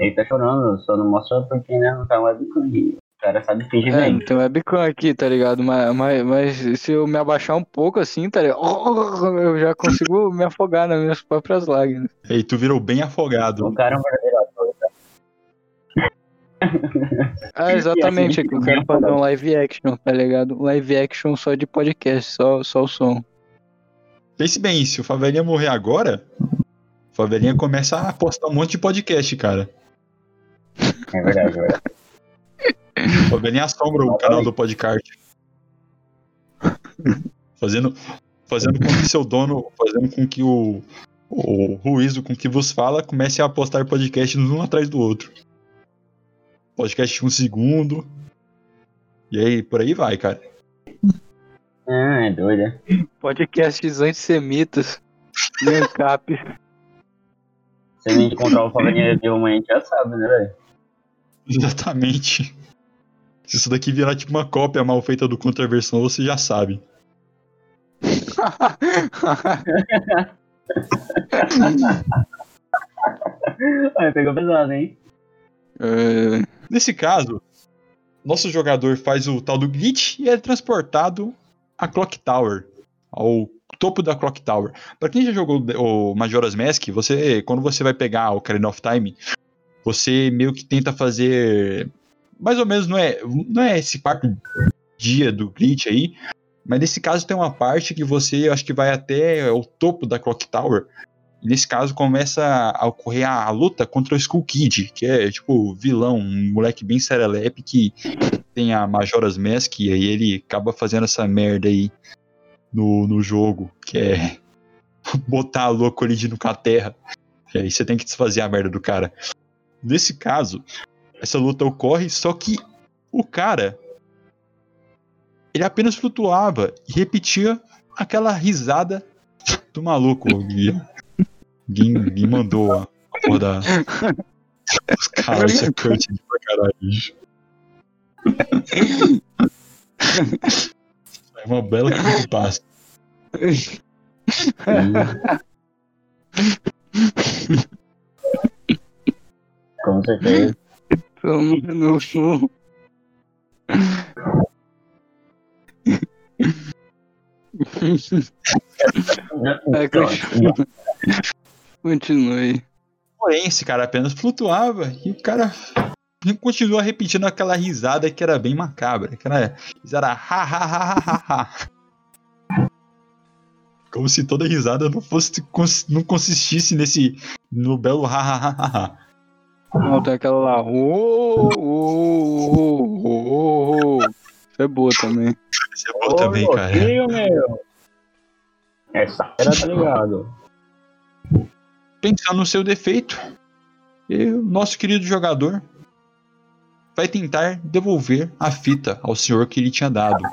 ele tá chorando, só não mostra porque né, não tá webcam. O cara sabe fingir É, bem. não tem webcam aqui, tá ligado? Mas, mas, mas se eu me abaixar um pouco assim, tá ligado? Eu já consigo me afogar nas minhas próprias lágrimas. E tu virou bem afogado. O cara é um. Ah, exatamente, assim, é que eu quero fazer um live action, tá ligado? Um live action só de podcast, só, só o som. Pense bem, se o favelinha morrer agora, o favelinha começa a postar um monte de podcast, cara. É verdade, é verdade. O Belinha assombra o canal do podcast. Fazendo, fazendo com que seu dono, fazendo com que o, o ruízo com que vos fala comece a postar podcasts um atrás do outro. Podcast um segundo. E aí, por aí vai, cara. Ah, é doido, é? Podcasts antissemitas. E ANCAP. Se a gente encontrar o Favelinha de uma, a gente já sabe, né, velho? Exatamente. Se isso daqui virar tipo uma cópia mal feita do Contraversão, você já sabe. Aí pegou pesado, hein? É, Nesse caso, nosso jogador faz o tal do glitch e é transportado à Clock Tower, ao topo da Clock Tower. Pra quem já jogou o Majora's Mask, você, quando você vai pegar o Ocarina of Time, você meio que tenta fazer mais ou menos não é, não é esse quarto dia do glitch aí, mas nesse caso tem uma parte que você acho que vai até o topo da Clock Tower. E nesse caso começa a ocorrer a, a luta contra o Skull Kid, que é tipo vilão, um moleque bem serelepe que tem a Majora's Mask e aí ele acaba fazendo essa merda aí no, no jogo, que é botar a louco no com a terra. E aí você tem que desfazer a merda do cara. Nesse caso, essa luta ocorre, só que o cara ele apenas flutuava e repetia aquela risada do maluco. Gui, Gui mandou a porra da. Os caras, isso é pra caralho. É uma bela creepypasta. Com certeza. Toma no cu. É, continua. Continue. Porém, esse cara apenas flutuava e o cara continua repetindo aquela risada que era bem macabra. Aquela risada ha ha ha ha ha ha. Como se toda risada não fosse não consistisse nesse no belo ha ha ha ha ha. Não, tem aquela lá. Ô, ô, ô, ô, ô, ô. Isso é boa também. Isso é bom também, cara. Meu. Essa era, tá ligado? Pensando no seu defeito, e o nosso querido jogador vai tentar devolver a fita ao senhor que ele tinha dado.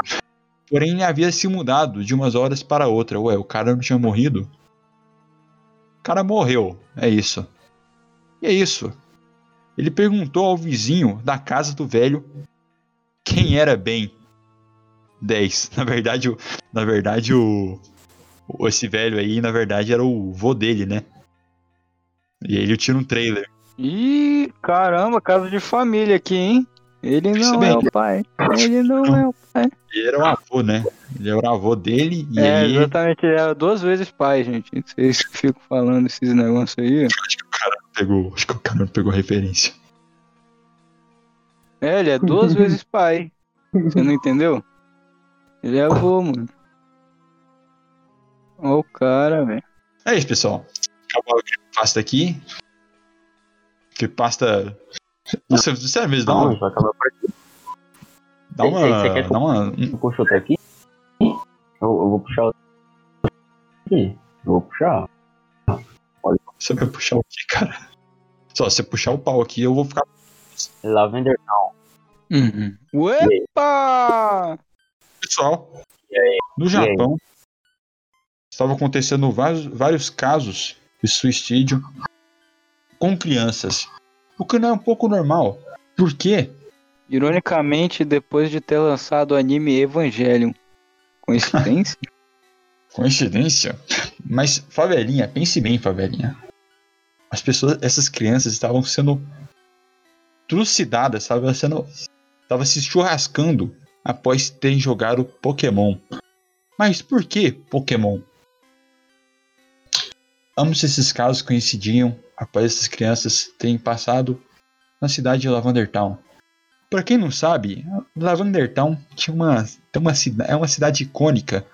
Porém, ele havia se mudado de umas horas para outra. Ué, o cara não tinha morrido? O cara morreu, é isso. E é isso. Ele perguntou ao vizinho da casa do velho quem era bem 10. Na verdade, na verdade o- esse velho aí, na verdade, era o vô dele, né? E aí ele tira um trailer. Ih, caramba, casa de família aqui, hein? Ele não é o pai. Ele não é o pai. Ele era o avô, né? Ele era o avô dele e É, exatamente, ele era duas vezes pai, gente. Vocês ficam falando esses negócios aí. acho que o cara não pegou, acho que o cara não pegou a referência. É, ele é duas vezes pai. Você não entendeu? Ele é avô, mano. Ó o cara, velho. É isso, pessoal. Acabou a creepypasta aqui. Creepypasta. Nossa, sério mesmo, dá Não, uma. por aqui. Dá Você- uma. você quer que eu- Dá uma. um- Eu puxo até aqui. Eu, eu vou puxar o. Aqui. Eu vou puxar. Você vai puxar o quê, cara? Só, se você puxar o pau aqui, eu vou ficar. Lavender Town. Uhum. Uepa! Pessoal, E aí? no Japão, estava acontecendo vários, vários casos de suicídio com crianças. O que não é um pouco normal. Por quê? Ironicamente, depois de ter lançado o anime Evangelion. Coincidência? Coincidência? Mas, Favelinha, pense bem, Favelinha. As pessoas, essas crianças estavam sendo trucidadas, estavam sendo. Estavam se churrascando após terem jogado Pokémon. Mas por que Pokémon? Ambos esses casos coincidiam após essas crianças terem passado na cidade de Lavender Town. Pra quem não sabe, Lavender Town tinha uma, tem uma, é uma cidade icônica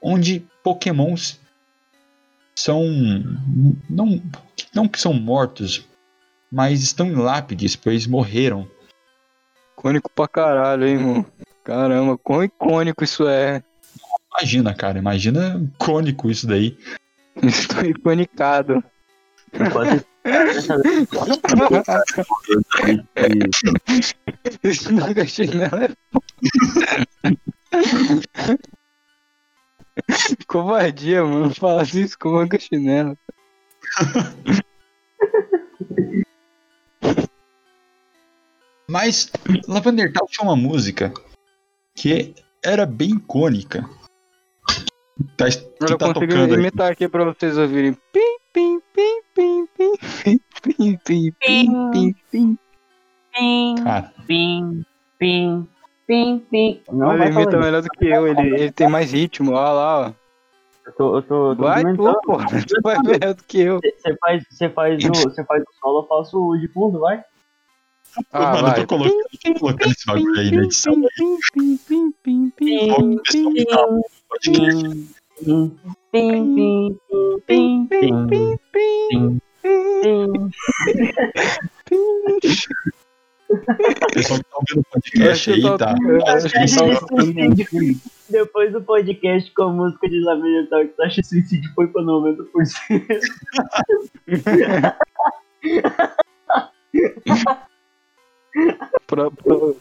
onde pokémons são não, não que são mortos, mas estão em lápides, pois morreram Icônico pra caralho, hein, irmão. Caramba, quão icônico isso é. Imagina, cara, imagina icônico isso daí. Estou iconicado. Pode Isso na chinela é Covardia, mano. Fala assim, manga chinela. Mas Lavender Town tinha uma música que era bem icônica. Tá, que Eu tá consigo imitar aqui pra vocês ouvirem. Pim, pim, pim, pim, pim, pim, pim, pim, pim, pim, pim. Pim, Cara, pim, pim, pim, pim. Não, Ele imita falando. melhor do que eu, ele, ele tem mais ritmo, olha lá, ó. Eu tô, eu tô, eu tô Vai tu, pô, tu vai melhor do que eu. Você faz, você faz o, você faz o solo, eu faço o de fundo, vai? Ah, Mano, vai. eu tô colocando, esse bagulho aí na edição. Pessoal que tá ouvindo o podcast aí, tá? Depois do podcast com a música de Lamental que taxa de suicídio foi pra 90%. pra- pra- o,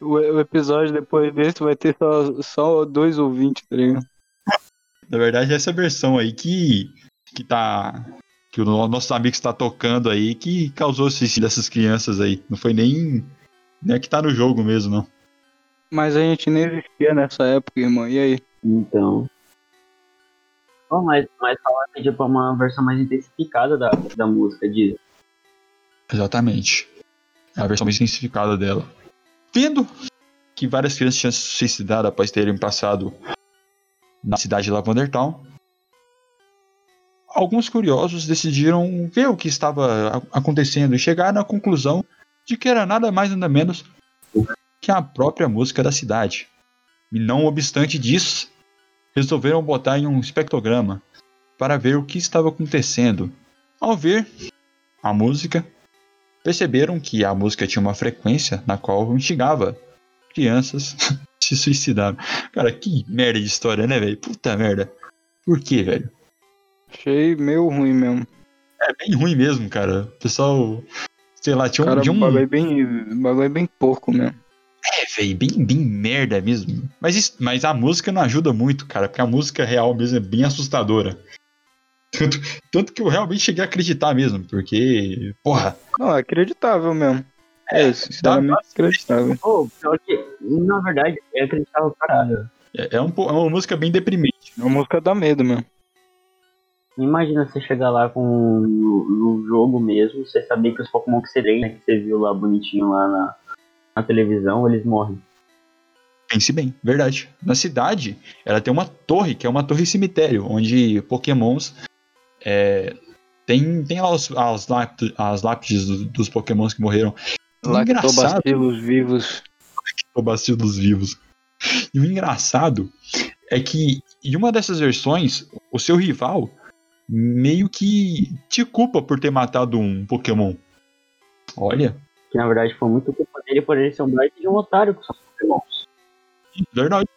o episódio depois desse vai ter só, só dois ouvintes, tá ligado? Na verdade, essa versão aí que, que tá. Que o no- nosso amigo está tocando aí, que causou o suicídio dessas crianças aí. Não foi nem. Nem a que tá no jogo mesmo, não. Mas a gente nem existia nessa época, irmão. E aí? Então. Oh, mas, mas fala que tipo, é uma versão mais intensificada da, da música de. Exatamente. A versão mais intensificada dela. Vendo que várias crianças tinham se suicidado após terem passado na cidade de Lavender Town, alguns curiosos decidiram ver o que estava acontecendo e chegaram à conclusão de que era nada mais nada menos que a própria música da cidade. E não obstante disso, resolveram botar em um espectrograma para ver o que estava acontecendo. Ao ver a música, perceberam que a música tinha uma frequência na qual instigava crianças se suicidaram. Cara, que merda de história, né, velho? Puta merda. Por quê, velho? Achei meio ruim mesmo. É bem ruim mesmo, cara. O pessoal, sei lá, tinha um, Cara, tinha o um bagulho é bem, bagulho bem porco mesmo. É, velho, bem, bem merda mesmo. Mas, isso- mas a música não ajuda muito, cara, porque a música real mesmo é bem assustadora. Tanto, tanto que eu realmente cheguei a acreditar mesmo, porque, porra, Não, é acreditável mesmo. É, sinceramente acreditável. Pior que, na verdade, é acreditável caralho. é, é um, é uma música bem deprimente. É uma música dá medo mesmo. Imagina você chegar lá com no, no jogo mesmo, você saber que os Pokémon que você treina, que você viu lá bonitinho lá na, na televisão, eles morrem. Pense bem, verdade. Na cidade, ela tem uma torre, que é uma torre cemitério, onde pokémons é, tem, tem as, lápis, as lápides do- dos pokémons que morreram. Lactobacilos vivos. bacilos vivos. E o engraçado é que em uma dessas versões, o seu rival meio que te culpa por ter matado um Pokémon. Olha, Que na verdade foi muito culpa dele por ele ser um baita de um otário com seus Pokémons. verdade.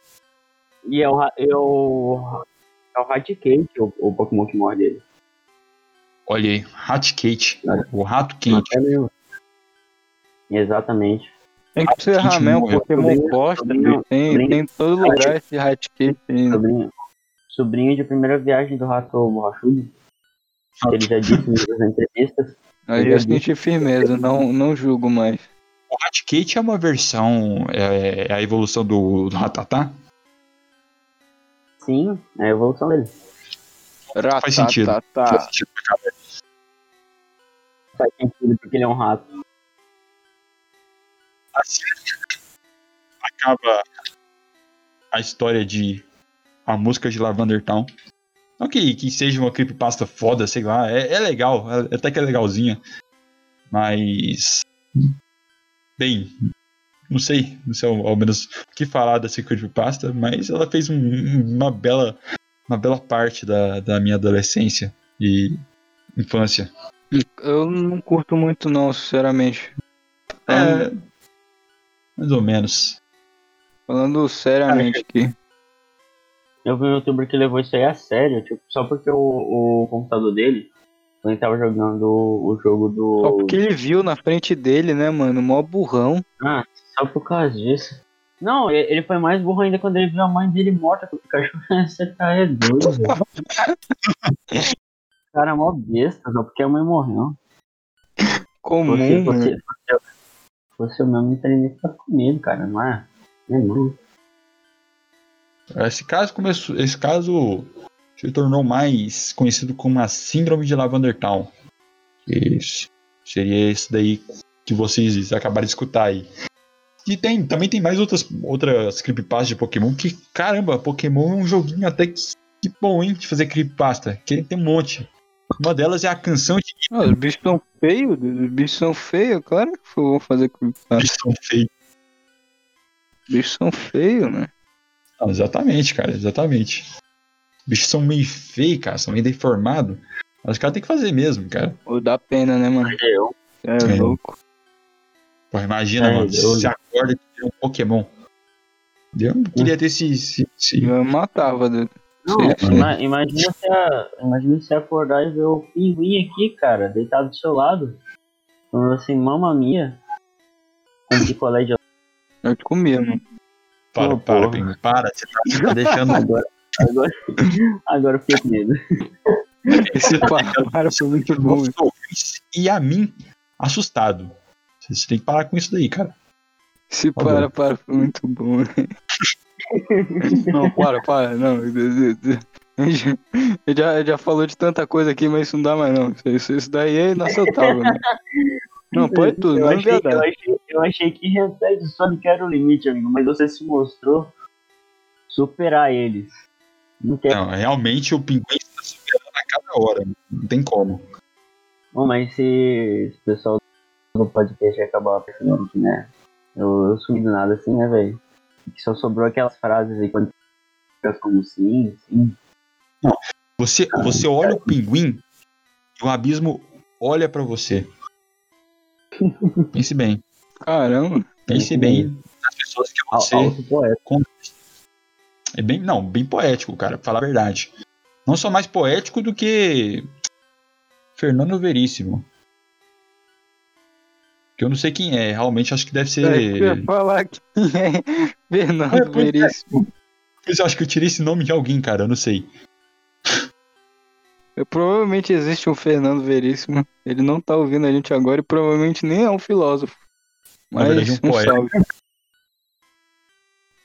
E é o, é o, é Raticate, o, o Pokémon que morre dele. Olha aí, Raticate, o rato quente. Exatamente. Tem que ser mesmo, morreu. Pokémon bicho. Tem, sobrinho. tem em todo lugar esse Ratkit ainda. Sobrinho, sobrinho de primeira viagem do Rato Borrachudo. que Ele já disse nas entrevistas. Aí eu senti firmeza, não, não julgo mais. O Raticate é uma versão, é, é a evolução do, do Ratatá? Sim, é a evolução dele. Faz sentido. Ratatá. Faz sentido pra caralho. Faz sentido porque ele é um rato. Assim acaba a história de a música de Lavender Town. Não que, que seja uma creepypasta foda, sei lá, é, é legal, é- até que é legalzinha. Mas. Bem, não sei, não sei ao, ao menos o que falar dessa creepypasta, mas ela fez um- uma bela uma bela parte da, da minha adolescência e infância. Eu não curto muito não, sinceramente. É, Mais ou menos. Falando seriamente aqui. Eu vi um youtuber que levou isso aí a sério, tipo, só porque o, o computador dele, quando ele tava jogando o jogo do. Só porque ele viu na frente dele, né, mano? Mó burrão. Ah, só por causa disso. Não, ele foi mais burro ainda quando ele viu a mãe dele morta com o cachorro. Você tá é doido, velho. O cara é mó besta, só porque a mãe morreu. Comum, Você, você, você, você mesmo não tem nem ficar com medo, cara, não é? É não. Esse caso começou. Esse caso se tornou mais conhecido como a síndrome de Lavender Town. Isso. Seria esse daí que vocês acabaram de escutar aí. E tem, também tem mais outras, outras creepypastas de Pokémon que, caramba, Pokémon é um joguinho até que, que bom, hein, de fazer creepypasta. Que tem um monte. Uma delas é a canção de Ah, os bichos são feios, os bichos são feios, claro que eu vou fazer com Os São Feio. bichos são feios, né? Ah, exatamente, cara, exatamente. Os bichos são meio feios, cara, são meio deformados. Mas os caras têm que fazer mesmo, cara. Ou dá pena, né, mano? Eu. É, É. louco. Pô, imagina, É, mano, Deus. você acorda e tem um Pokémon. Eu não queria ter esse. esse, esse- Eu matava, doido. Não, Sim. ima- imagina você, imagina você acordar e ver o pinguim aqui, cara, deitado do seu lado. Falando assim, mamma mia. Com picolé de Eu te comia, mano. Para, Não, para, porra. Pingo, para. Você tá, você tá deixando. Agora, agora, agora eu fiquei com medo. Esse para foi muito bom. e a mim assustado. Você tem que parar com isso daí, cara. Esse Tá para, para foi muito bom. Não, para, para, não. Ele já, já, já falou de tanta coisa aqui, mas isso não dá mais não. Isso, isso, daí é inaceitável, né? Não, pode tudo, eu não é achei, eu, verdade. achei, eu achei que do Sonic era o limite, amigo, mas você se mostrou superar eles. Não quer. Não, realmente o pinguim está superando a cada hora. Não tem como. Bom, mas se se o pessoal do podcast acabar percebendo que, né? Eu, eu sumi do nada assim, né, velho? Só sobrou aquelas frases aí quando fica como sim, sim. Você, você olha o pinguim e o abismo olha pra você. Pense bem. Caramba. Pense bem nas pessoas que você. É bem, não, bem poético, cara, pra falar a verdade. Não só mais poético do que Fernando Veríssimo. Que eu não sei quem é, realmente acho que deve ser. É, eu ia falar que é É, Fernando pois é. Veríssimo. Mas eu acho que eu tirei esse nome de alguém, cara, eu não sei. Eu, provavelmente existe um Fernando Veríssimo. Ele não tá ouvindo a gente agora e provavelmente nem é um filósofo. Mas verdade, um poeta. salve.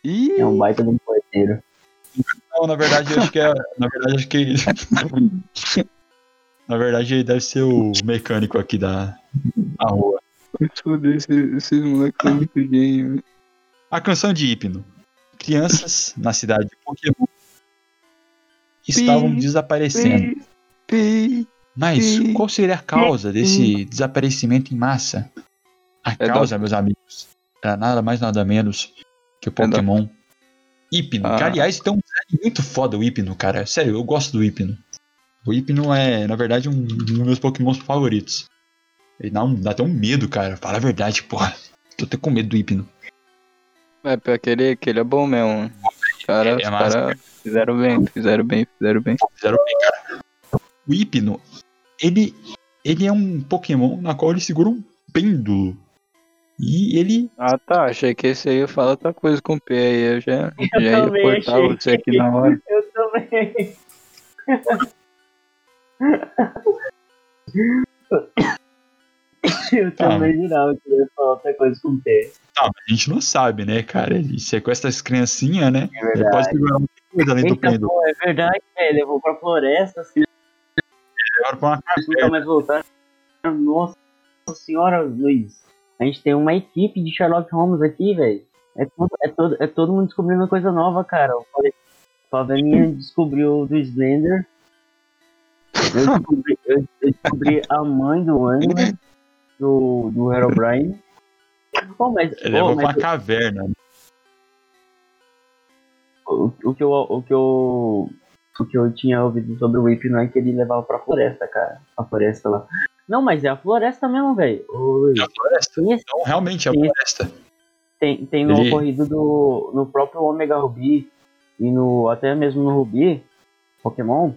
Ih, É um baita de um poeteiro. Não, na verdade, eu acho que é. Na verdade, acho que. na verdade, ele deve ser o mecânico aqui da, da rua. Tudo esse, esses moleques são muito gênios. velho. A canção de hipno. Crianças na cidade de Pokémon estavam desaparecendo. Mas qual seria a causa desse desaparecimento em massa? A É causa, meus amigos, era nada mais nada menos que o É Pokémon Hipno. Que, Ah. aliás, tem um design muito foda o Hipno, cara. Sério, eu gosto do Hipno. O Hipno é, na verdade, um dos meus Pokémons favoritos. Ele dá, um, dá até um medo, cara. Fala a verdade, porra. Tô até com medo do Hipno. É, pior que ele, que ele é bom mesmo. Os caras É massa. cara fizeram bem, fizeram bem, fizeram bem. Fizeram bem, cara. O Hipno, ele, ele é um Pokémon na qual ele segura um pêndulo. E ele Ah tá, achei que esse aí ia falar outra coisa com o P aí. Eu já, já ia cortar achei. você aqui na hora. Eu também. Eu Tá. também jurava que eu ia falar outra coisa com o P. Tá, mas a gente não sabe, né, cara? Ele sequestra as criancinhas, né? É Ele verdade. pode segurar muita coisa além do Eita, pêndulo. pô, é verdade, velho. Levou pra floresta, as crianças Agora pra uma nunca caverna. mais voltaram. Nossa senhora, Luiz. A gente tem uma equipe de Sherlock Holmes aqui, velho. É, tudo- é, todo, é todo mundo descobrindo coisa nova, cara. O Fave- Favelinha descobriu do Slender. Eu descobri, eu, eu descobri a mãe do Angler, do, do Herobrine. Pô, mas, levou pra mas uma caverna. o, o que eu, o que eu o que eu tinha ouvido sobre o Whip não é que ele levava pra floresta, cara. A floresta lá. Não, mas é a floresta mesmo, velho. É a floresta. Esse, Então, realmente, é a floresta. Tem, tem no Ele- ocorrido do. No próprio Omega Ruby e no. Até mesmo no Ruby, Pokémon,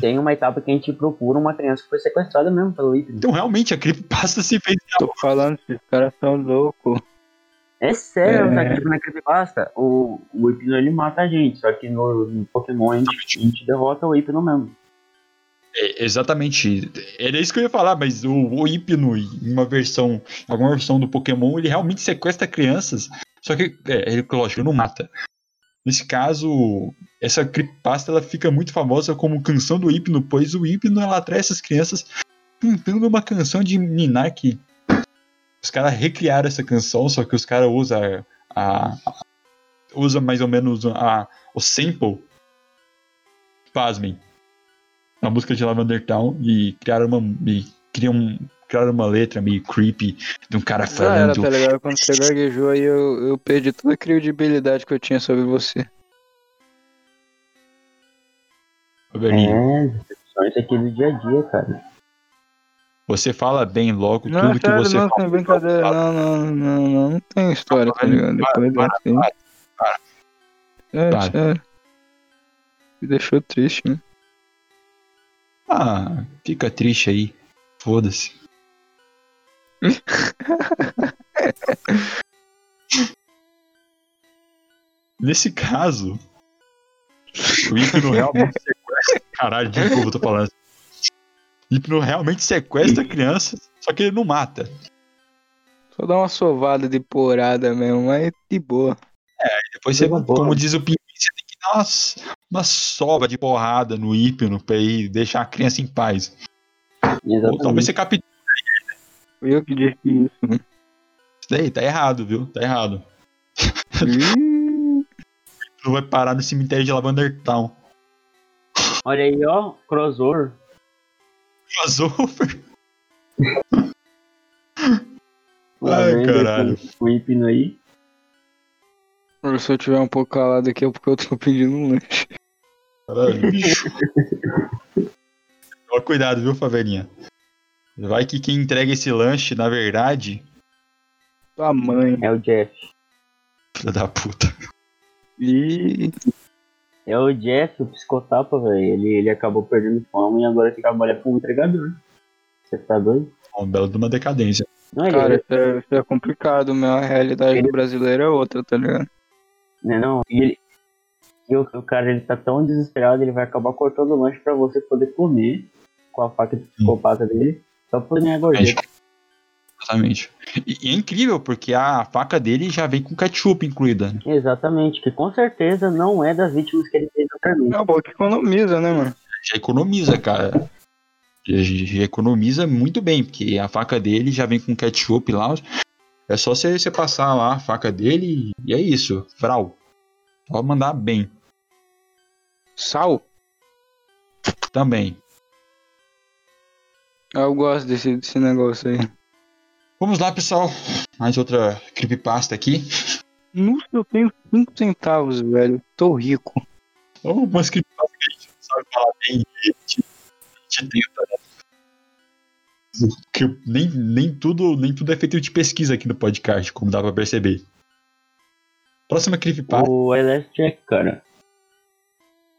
tem uma etapa que a gente procura uma criança que foi sequestrada mesmo pelo Hypno. Então, realmente, a creepypasta se fez. Tô falando, esses caras são loucos. É sério, É. tá? Tipo, na Creepypasta, o, o Hypno ele mata a gente, só que no, no Pokémon a gente, a gente derrota o Hypno mesmo. É, exatamente. Era isso que eu ia falar, mas o, o Hipno, em uma versão, em alguma versão do Pokémon, ele realmente sequestra crianças. Só que, é, ele, lógico, ele não mata. Nesse caso, essa creepypasta ela fica muito famosa como canção do Hipno, pois o Hipno ela atrai essas crianças cantando uma canção de Ninar que os caras recriaram essa canção, só que os caras usam a, a- usa mais ou menos a, o sample. Pasmem a música de Lavender Town e criaram uma, e criam, criaram uma letra meio creepy de um cara Já era, falando. tá ligado? Quando você gaguejou aí, eu, eu perdi toda a credibilidade que eu tinha sobre você. Robertinho, É, decepções aqui do dia a dia, cara. Você fala bem logo Não, tudo que você não, fala. sem brincadeira. Não, não, não, não, não tem história, tá ligado? Depois para, aí. para, para. É, para. sério. Me deixou triste, né? Ah, fica triste aí. Foda-se. Nesse caso, o Hipno realmente sequestra. Caralho, de novo eu tô falando. O Hipno realmente sequestra crianças, só que ele não mata. Só dá uma sovada de porada mesmo, mas de boa. Depois você, boa. como diz o Pinguim, você tem que dar uma, uma sova de porrada no Hipno pra ir deixar a criança em paz. Ou talvez Exatamente. você capture Fui eu que disse isso, isso daí, tá errado, viu? Tá errado. Não vai parar no cemitério de Lavender Town. Olha aí, ó, crossover. Crossover. Ai, caralho. O Hypno aí. Se eu tiver um pouco calado aqui é porque eu tô pedindo um lanche. Caralho, bicho. Toma cuidado, viu, Favelinha? Vai que quem entrega esse lanche, na verdade, Tua mãe. É o Jeff. filha da puta. Ih, É o Jeff, o psicotapa, velho. Ele, ele acabou perdendo fama e agora que trabalhar como entregador. Você tá doido? É um belo de uma decadência. Não, ele, cara, isso é, isso é complicado, meu. A realidade do brasileiro é outra, tá ligado? né, não. E ele. E o, o cara ele tá tão desesperado, ele vai acabar cortando o lanche pra você poder comer com a faca de psicopata dele, só por ganhar gorjeta. Exatamente. E, e é incrível, porque a faca dele já vem com ketchup incluída. né? Exatamente, que com certeza não é das vítimas que ele fez anteriormente. É bom que economiza, né, mano? Já economiza, cara. Já, já economiza muito bem, porque a faca dele já vem com ketchup lá. É só você, você passar lá a faca dele e é isso. Vral. Pode mandar bem Sal? também. Ah, Eu gosto desse, desse negócio aí. Vamos lá, pessoal. Mais outra creepypasta aqui. Nossa, eu tenho 5 centavos, velho. Tô rico. Algumas creepypastas que a gente não sabe falar bem e a gente, a gente tenta, né? Que nem, nem, tudo, nem tudo é feito de pesquisa aqui no podcast, como dá pra perceber. Próxima creepypasta, O Last Jack, cara.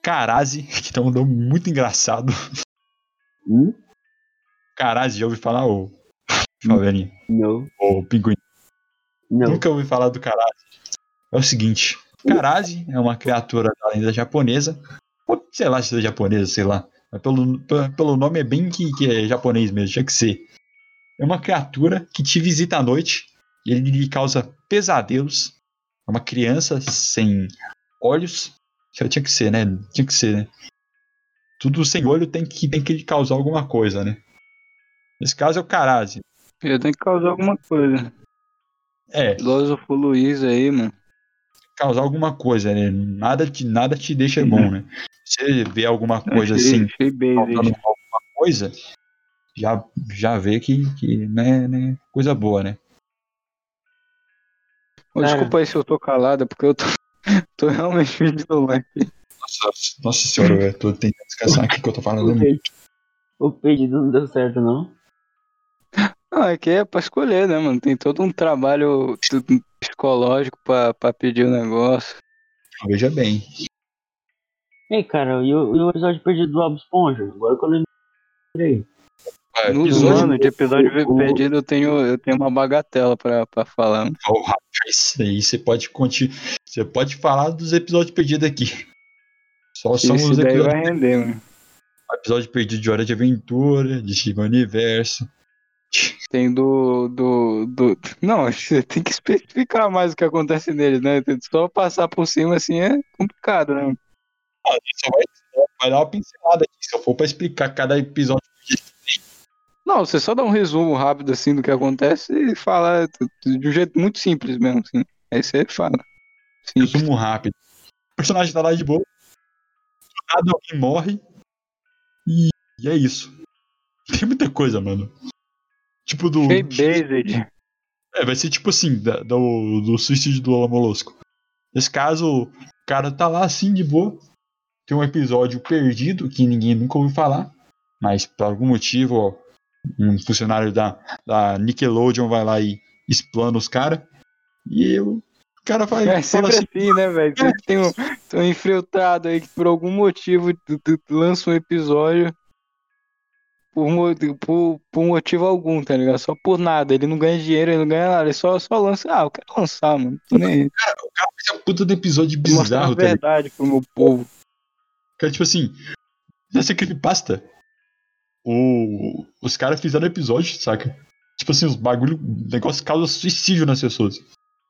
Karazi, que tem um nome muito engraçado. Hum? Karazi, já ouvi falar, ô Favelinha, Não, ô Pinguim. não. Nunca ouvi falar do Karazi. É o seguinte, Karazi é uma criatura da lenda japonesa, ou sei lá se é japonesa, sei lá. Mas pelo, pe- pelo nome é bem que, que é japonês mesmo, tinha que ser. É uma criatura que te visita à noite e ele lhe causa pesadelos. É uma criança sem olhos. Já tinha que ser, né? Tinha que ser, né? Tudo sem olho tem que, tem que lhe causar alguma coisa, né? Nesse caso é o Karazi. Eu tenho que causar alguma coisa. É, Filósofo Luiz aí, mano. causar alguma coisa, né? Nada te, nada te deixa bom, né? Você vê alguma coisa achei, assim, Achei bem, alguma coisa, já, já vê que, que não, é, não é coisa boa, né? Cara. Desculpa aí se eu tô calado, porque eu tô, tô realmente lanche. Nossa, nossa senhora, eu tô tentando descansar aqui que eu tô falando O muito. pedido, o pedido não deu certo, não. Não, é que é pra escolher, né, mano? Tem todo um trabalho. psicológico pra, pra pedir o negócio. Veja bem. Ei, cara, e o, e o episódio perdido do Bob Esponja? Agora que eu lembrei. É, No episódio- ano de episódio o- perdido, eu tenho, eu tenho uma bagatela pra, pra falar. Oh, rapaz, isso aí você pode conti... Você pode falar dos episódios perdidos aqui. Só são Esse os daí episódios, vai render, mano. episódio perdido de Hora de Aventura, de Steven Universo. Tem do, do, do. Não, você tem que especificar mais o que acontece neles, né? Só passar por cima assim é complicado, né? A gente só vai, vai dar uma pincelada aqui. Se eu for pra explicar cada episódio Não, você só dá um resumo rápido assim do que acontece e fala de um jeito muito simples mesmo, assim. Aí você fala. Simples. resumo rápido. O personagem tá lá de boa. Nada alguém morre. E, e é isso. Tem muita coisa, mano. Tipo do. Based. É, vai ser tipo assim, da- do, do suicídio do Molusco. Nesse caso, o cara tá lá assim de boa. Tem um episódio perdido que ninguém nunca ouviu falar. Mas por algum motivo, ó, um funcionário da, da Nickelodeon vai lá e explana os caras. E o cara vai É sempre assim. assim, né, velho? Tem um, tem um infiltrado aí que por algum motivo lança um episódio por, por, por motivo algum, tá ligado? Só por nada. Ele não ganha dinheiro, ele não ganha nada. Ele só, só lança. Ah, eu quero lançar, mano. Nem aí. O cara fez a puta do episódio bizarro, tá verdade pro meu povo. Cara, tipo assim, nessa creepypasta, o, os caras fizeram episódio, saca? Tipo assim, os bagulho, o negócio causa suicídio nas pessoas.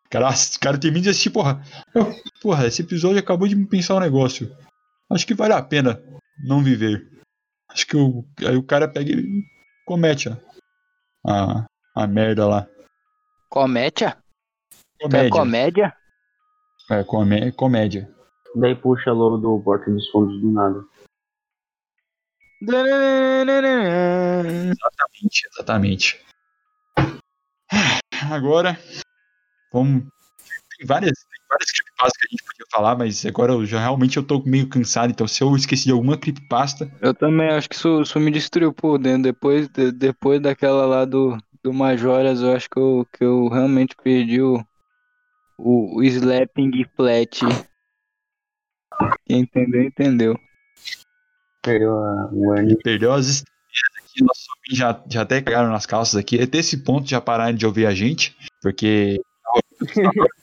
Cara, os cara termina e diz assim, porra, eu- porra, esse episódio acabou de me pensar um negócio. Acho que vale a pena não viver. Acho que o, aí o cara pega e comete a, a, a merda lá. Comédia? Comédia. comédia? É, comé- comédia. Daí puxa logo do Porta dos Fundos do nada. Exatamente, exatamente. Agora, vamos. Tem várias, tem várias creepypastas que a gente podia falar, mas agora eu já realmente eu tô meio cansado, então se eu esqueci de alguma creepypasta, Eu também acho que isso, isso me destruiu por dentro. Depois, de- depois daquela lá do, do Majoras, eu acho que eu, que eu realmente perdi o, o, o Slapping Flat. Quem entendeu, entendeu. Perdeu a Warning. perdeu as estrelas aqui, nossos já, já até cagaram nas calças aqui. Até esse ponto já pararam de ouvir a gente, porque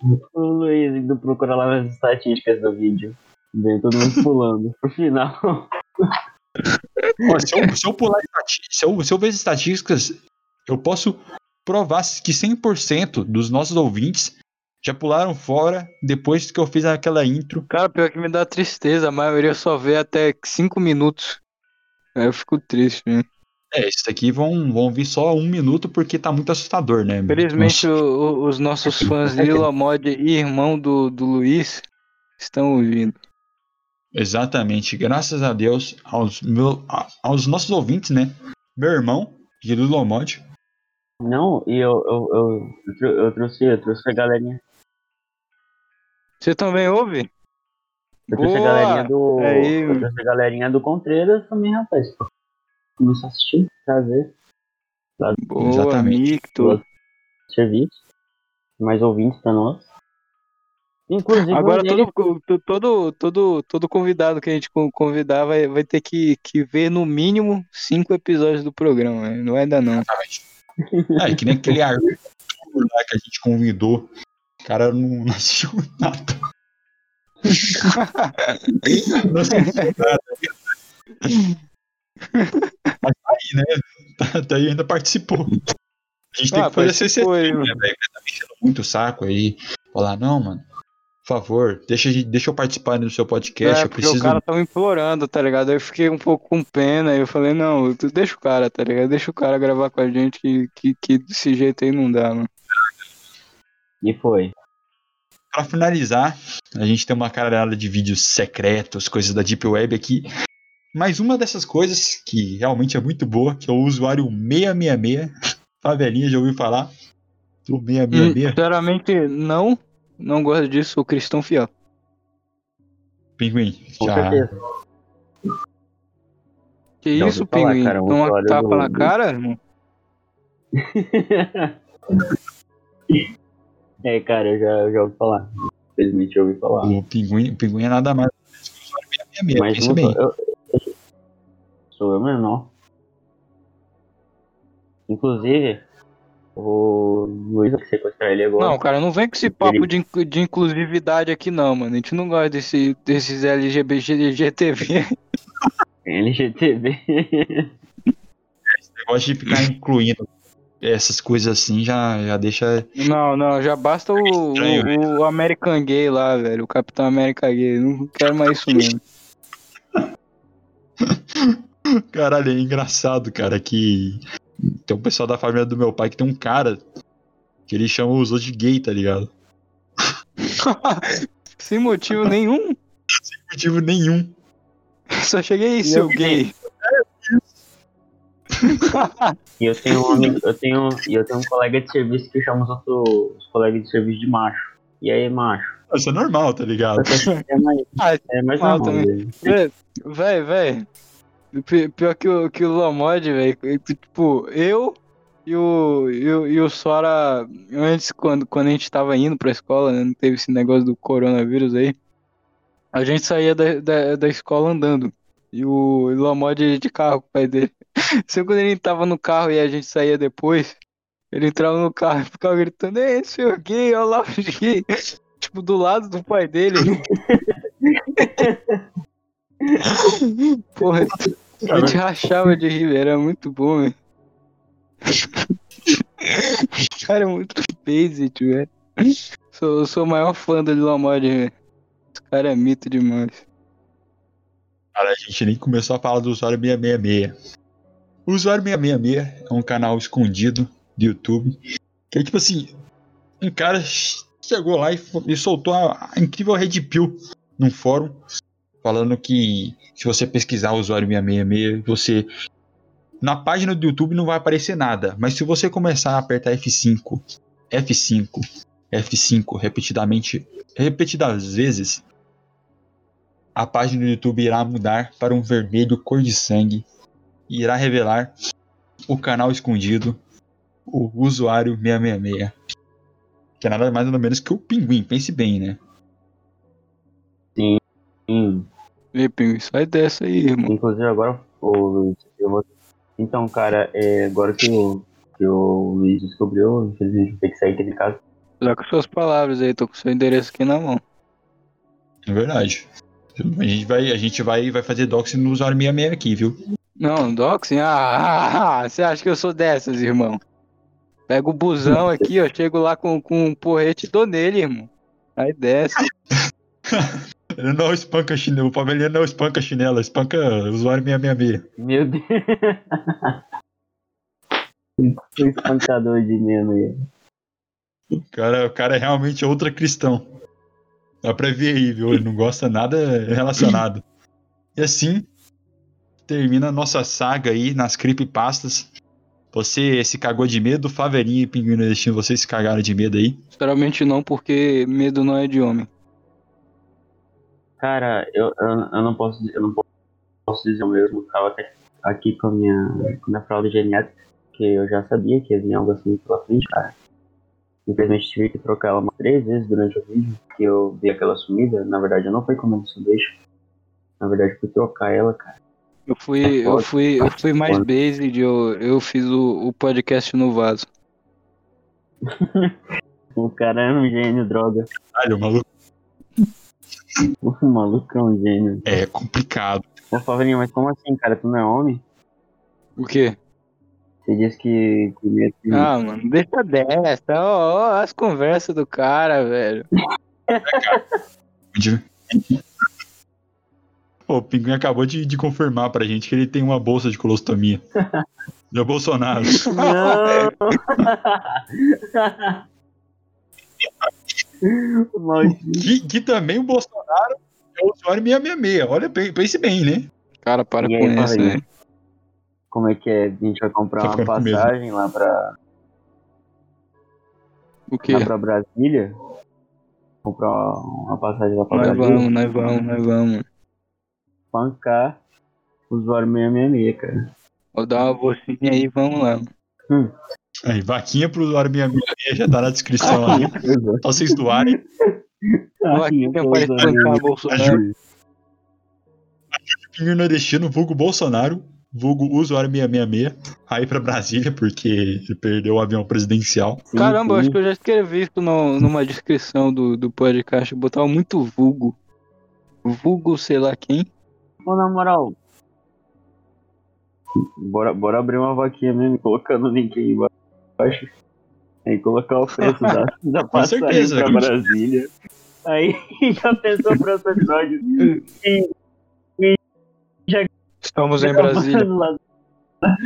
O Luiz indo procurar lá nas estatísticas do vídeo. Vem todo mundo pulando. Pro final. ó, se, eu, se eu pular se eu, se eu ver as estatísticas, eu posso provar que 100% dos nossos ouvintes já pularam fora depois que eu fiz aquela intro Cara, pior que me dá tristeza. A maioria só vê até 5 minutos. Aí eu fico triste, né? É, esses aqui vão, vão vir só um minuto porque tá muito assustador, né? Infelizmente, o- o- os nossos fãs Lila Mod e irmão do, do Luiz estão ouvindo. Exatamente. Graças a Deus aos, meu, aos nossos ouvintes, né? Meu irmão, de Lulomod. Não, e eu, eu, eu, eu, trou- eu trouxe, eu trouxe a galerinha. Você também ouve? Eu trouxe a galerinha do. Aí, eu trouxe a galerinha do Contreiras também, rapaz. Começou a assistir, prazer, Boa, Exatamente. Micto. serviço. Mais ouvintes pra nós. Inclusive, Agora hoje ele- todo, to- todo, todo, todo convidado que a gente con- convidar vai, vai ter que, que ver no mínimo cinco episódios do programa. né? Não vai dar não. É, que nem aquele Arthur lá que a gente convidou. O cara não, não assistiu nada. Não assistiu nada. Mas tá aí, né? Tá, tá aí, ainda participou. A gente tem Ah, que fazer esse aí, né, velho? Tá me enchendo muito o saco aí. Falar, não, mano. Por favor, deixa, deixa eu participar do seu podcast. É, eu preciso. o cara tava implorando, tá ligado? Aí eu fiquei um pouco com pena. E eu falei, não, tu deixa o cara, tá ligado? Deixa o cara gravar com a gente que, que, que desse jeito aí não dá, mano. E foi. Pra finalizar, a gente tem uma caralhada de vídeos secretos, coisas da Deep Web aqui. Mas uma dessas coisas que realmente é muito boa, que é o usuário 666. Favelinha, já ouviu falar? Do Hum, 666. Sinceramente, não. Não gosto disso, sou cristão fiel. Pinguim. Já... Que Já isso, falar, pinguim? cara, um Toma usuário tapa do- na cara, irmão? É, cara, eu já, eu já ouvi falar. Infelizmente eu ouvi falar. O pinguim, o pinguim é nada mais que o usuário 666, Mas pensa não bem. eu- sou eu mesmo, não. Inclusive, o Luiz vai sequestrar ele agora. Não, cara, não vem com esse papo de, de inclusividade aqui não, mano. A gente não gosta desse, desses LGBTV. LGTV. Negócio de ficar incluindo essas coisas assim já, já deixa. Não, não, já basta o, Estranho o, o American Gay lá, velho. O Capitão América Gay. Não quero mais isso mesmo. Caralho, é engraçado, cara, que tem um pessoal da família do meu pai que tem um cara que ele chama os outros de gay, tá ligado? Sem motivo nenhum. Motivo nenhum. Só cheguei aí, E seu eu- gay. E eu tenho um amigo, eu tenho, eu tenho um colega de serviço que chama os outros os colegas de serviço de macho. E aí, macho? Isso é normal, tá ligado? É mais, Ah, é mais normal. Véi, véi. Pi- Pior que o, que o Lomod, velho. Tipo, eu e o, e o, e o Sora, antes, quando, quando a gente tava indo pra escola, né, não teve esse negócio do coronavírus aí, a gente saía da, da, da escola andando. E o Lomod ia de carro com o pai dele. Sempre quando ele tava no carro e a gente saía depois, ele entrava no carro e ficava gritando: Ei, seu gay, olha lá o gay. Tipo, do lado do pai dele. Porra, a gente rachava de rir, era muito bom, velho. Cara é muito basic, velho. Sou, sou o maior fã do Lomod, velho. Esse cara é mito demais. Cara, a gente nem começou a falar do usuário 666. O usuário 666 é um canal escondido do YouTube. Que é tipo assim: um cara chegou lá e, e soltou a, a incrível Red Pill num fórum. Falando que se você pesquisar o usuário 666, você. Na página do YouTube não vai aparecer nada. Mas se você começar a apertar F5, F5, F5 repetidamente, repetidas vezes, a página do YouTube irá mudar para um vermelho cor de sangue e irá revelar o canal escondido, o usuário 666. Que é nada mais nada menos que o pinguim, pense bem, né? Sim. Ei, Pinguim, sai dessa aí, irmão. Inclusive agora, o Luiz, eu vou... Então, cara, é, agora que o, que o Luiz descobriu, infelizmente vou ter que sair aqui de casa. Usar com suas palavras aí, tô com seu endereço aqui na mão. É verdade. A gente vai, a gente vai, vai fazer doxing no usuário 666 aqui, viu? Não, doxing? Ah, ah, ah, você acha que eu sou dessas, irmão? Pego o busão aqui, ó, chego lá com, com um porrete e dou nele, irmão. Aí desce. Ele não espanca chinelo, o Pavelinha não espanca chinela, espanca o usuário 666. Meu Deus! o espancador de meno aí. O cara, o cara é realmente outra cristão. Dá pra ver aí, viu? Ele não gosta nada relacionado. E assim, termina a nossa saga aí nas creepypastas. Você se cagou de medo, Faverinha e Pinguim no Destino, vocês se cagaram de medo aí. Sinceramente não, porque medo não é de homem. Cara, eu, eu, eu não posso eu não posso dizer o mesmo. Eu tava até aqui com a minha, com a minha fralda genética, que eu já sabia que ia vir algo assim pela frente, cara. Infelizmente tive que trocar ela umas três vezes durante o vídeo, que eu vi aquela sumida. Na verdade, eu não fui comendo sanduíche. Na verdade, fui trocar ela, cara. Eu fui, eu fui, eu fui mais based, eu, eu fiz o, o podcast no vaso. O cara é um gênio, droga. Caralho, maluco. O maluco é um gênio. É complicado. Ô, Favrinha, mas como assim, cara? Tu não é homem? O quê? Você disse que. que Ah, mano, deixa dessa. Ó, ó, as conversas do cara, velho. O Pinguim acabou de, de confirmar pra gente que ele tem uma bolsa de colostomia. Do Bolsonaro. Não! Que, que também o Bolsonaro é o usuário 666. Olha, pe- pense bem, né? Cara, para E aí, com isso, velho. Como é que é? A gente vai comprar Tô uma passagem lá pra, O quê? lá pra Brasília? Comprar uma passagem lá pra Nós Brasília? vamos, nós vamos, nós vamos. Pancar o usuário 666, cara. Vou dar uma bolsinha aí, vamos lá. Aí, vaquinha pro usuário 666 já tá na descrição lá. Só vocês doarem. Vaquinha para espancar Bolsonaro. Ajude Pinheiro nordestino, vulgo Bolsonaro, vulgo usuário 666, aí pra Brasília, porque ele perdeu o avião presidencial. Caramba, sim. acho que eu já escrevi isso no- numa descrição do, do podcast. Eu botava muito vulgo. Vulgo, sei lá quem. Pô, na moral. Bora, bora abrir uma vaquinha mesmo, colocando o link aí embaixo. Aí colocar o preço da, da passagem certeza, pra gente. Brasília. Aí já pensou pro outro episódio. E Estamos em Brasília.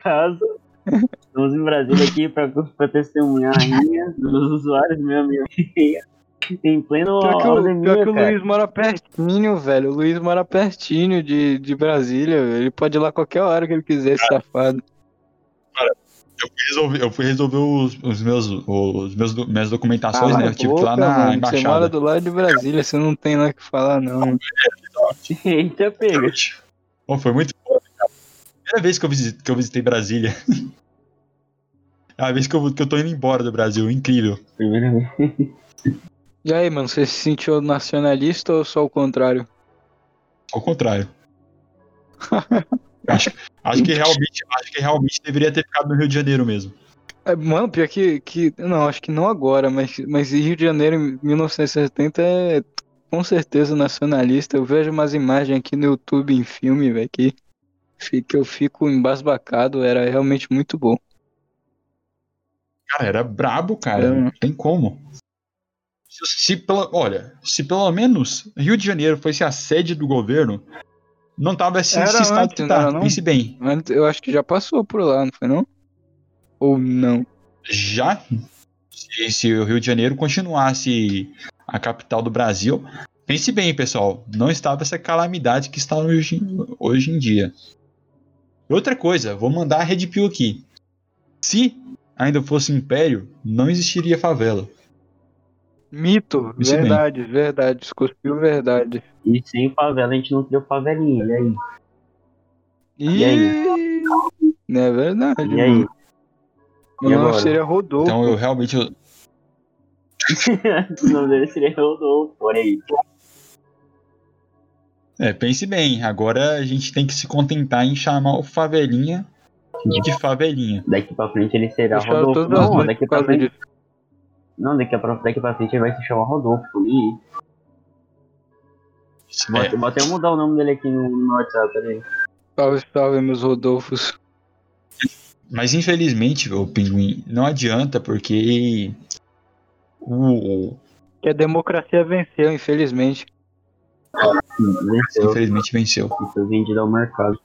Casa. Estamos em Brasília aqui pra, pra testemunhar a rinha dos usuários mesmo. Em pleno Pior que, o, pior que o cara. Luiz mora pertinho, velho. O Luiz mora pertinho de, de Brasília. Ele pode ir lá qualquer hora que ele quiser, esse safado. Eu fui resolver, eu fui resolver os, os meus, os meus, do- minhas documentações, Cala né? a Eu tive que ir lá boca, na mano. Você embaixada. mora do lado de Brasília, você não tem lá o que falar, não. Eita, pega. Pô, foi muito foda, cara. Primeira vez que eu, visitei, que eu visitei Brasília. É a vez que eu, que eu tô indo embora do Brasil, incrível. Primeira vez. E aí, mano, você se sentiu nacionalista ou só o contrário? Ao contrário. acho, acho que realmente, acho que realmente deveria ter ficado no Rio de Janeiro mesmo. É, mano, pior que, que. Não, acho que não agora, mas, mas Rio de Janeiro em 1970 é com certeza nacionalista. Eu vejo umas imagens aqui no YouTube em filme, velho, que, que eu fico embasbacado. Era realmente muito bom. Cara, era brabo, cara. É. Não tem como. Se, se pela, olha, se pelo menos Rio de Janeiro fosse a sede do governo, não tava esse, Era esse estado antes, que não tá. era não? Pense bem. Eu acho que já passou por lá, não foi não? Ou não? Já se, se o Rio de Janeiro continuasse a capital do Brasil, pense bem, pessoal, não estava essa calamidade que está hoje, hoje em dia. Outra coisa, vou mandar a Red Pill aqui. Se ainda fosse império, não existiria favela. Mito, Isso bem. verdade, verdade. Escupiu verdade. E sem favela a gente não criou favelinha. E aí? E, aí? Não é verdade. E aí? Meu E nome agora? seria Rodolfo. Então eu realmente eu- o nome dele seria Rodolfo, olha aí. É, pense bem, agora a gente tem que se contentar em chamar o favelinha de favelinha. Daqui pra frente ele será Rodolfo. Não, daqui pra frente. disso. Não, daqui pra, daqui pra frente ele vai se chamar Rodolfo. E vou, É, até- vou até mudar o nome dele aqui no, no WhatsApp, peraí. Salve, salve, meus Rodolfos. mas infelizmente, o pinguim, não adianta porque o, Que a democracia venceu, infelizmente. Venceu. infelizmente venceu. Foi vendido ao mercado.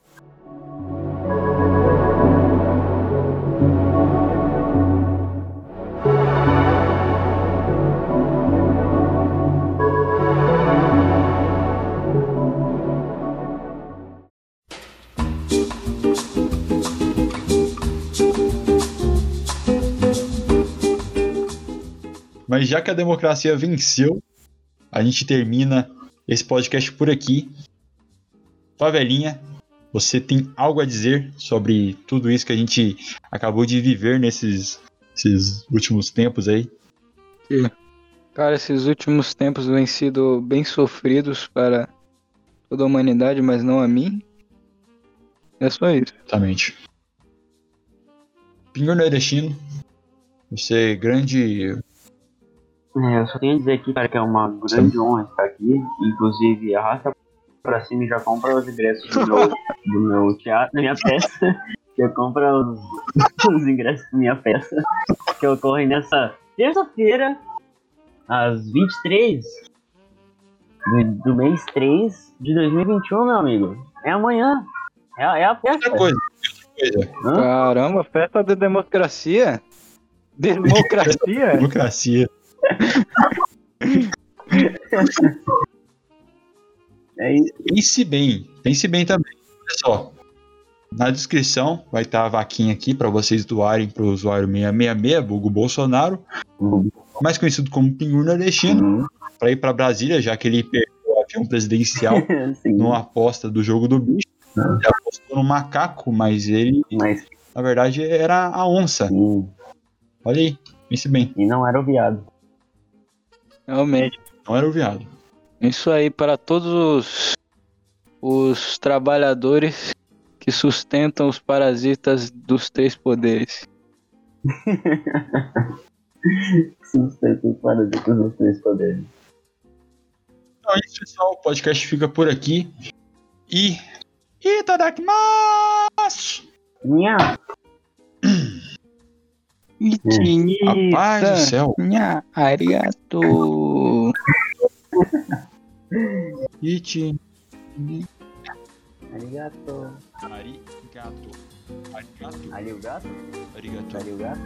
Já que a democracia venceu, a gente termina esse podcast por aqui. Favelinha, você tem algo a dizer sobre tudo isso que a gente acabou de viver nesses esses últimos tempos aí? Cara, esses últimos tempos vêm sido bem sofridos para toda a humanidade, mas não a mim. É só isso. Exatamente. Pinhor Nordestino, você é grande. É, eu só tenho a dizer aqui, cara, que é uma grande honra estar aqui. Inclusive, arrasta pra cima e já compra os ingressos do meu, do meu teatro, da minha peça. Já compra os, os ingressos da minha peça. Que ocorre nessa terça-feira, às 23 do, do mês 3 de 2021, meu amigo. É amanhã. É, é a Outra festa. coisa, outra coisa. Hã? Caramba, festa da democracia? Democracia? Democracia. É. Pense bem, pense bem também. Só. Na descrição vai estar a vaquinha aqui para vocês doarem para o usuário 666, Bugo Bolsonaro, mais conhecido como Pinhur Nordestino, Uhum. para ir para Brasília, já que ele perdeu o avião presidencial numa aposta do jogo do bicho. Ele apostou no macaco, mas ele Mas Na verdade, era a onça. Sim. Olha aí, pense bem. E não era o viado. Realmente. Não era o viado. Isso aí para todos os, os trabalhadores que sustentam os parasitas dos três poderes. Sustento os parasitas dos três poderes. Então é isso, pessoal. O podcast fica por aqui. E. Itadakimasu! Minha. Rapaz do céu. Nha, arigato. Iti. Arigato. Arigato. Arigato. Arigato. Arigato. Arigato.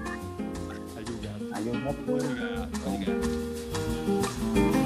Arigato. Arigato. Obrigado.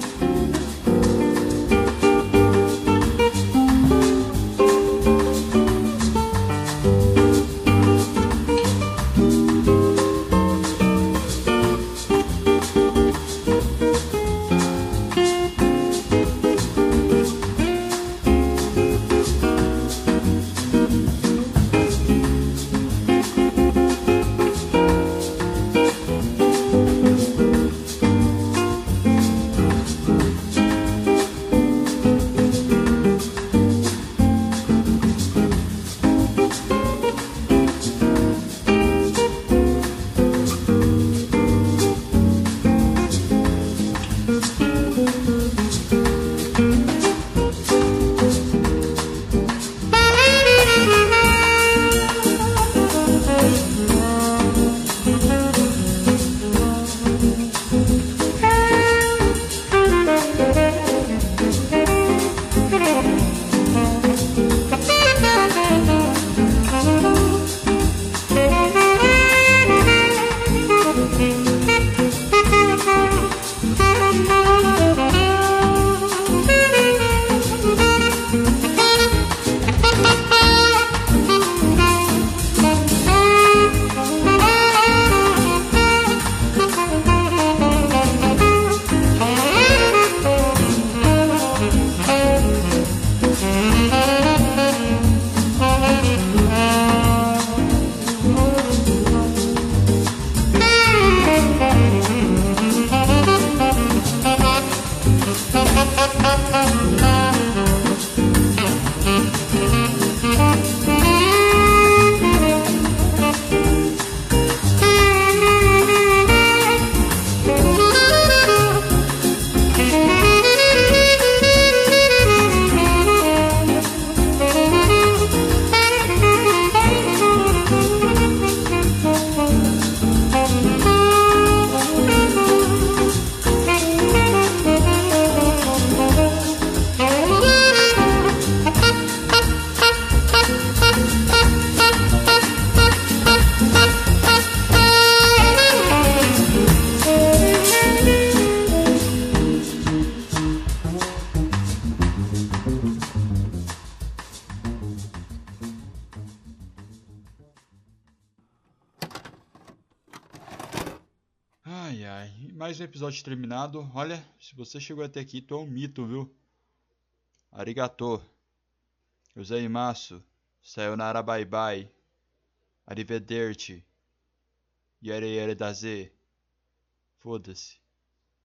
Se você chegou até aqui, tu é um mito, viu? Arigato. Gozaimasu. Sayonara bye bye. Arrivederci. Yare yare daze. Foda-se.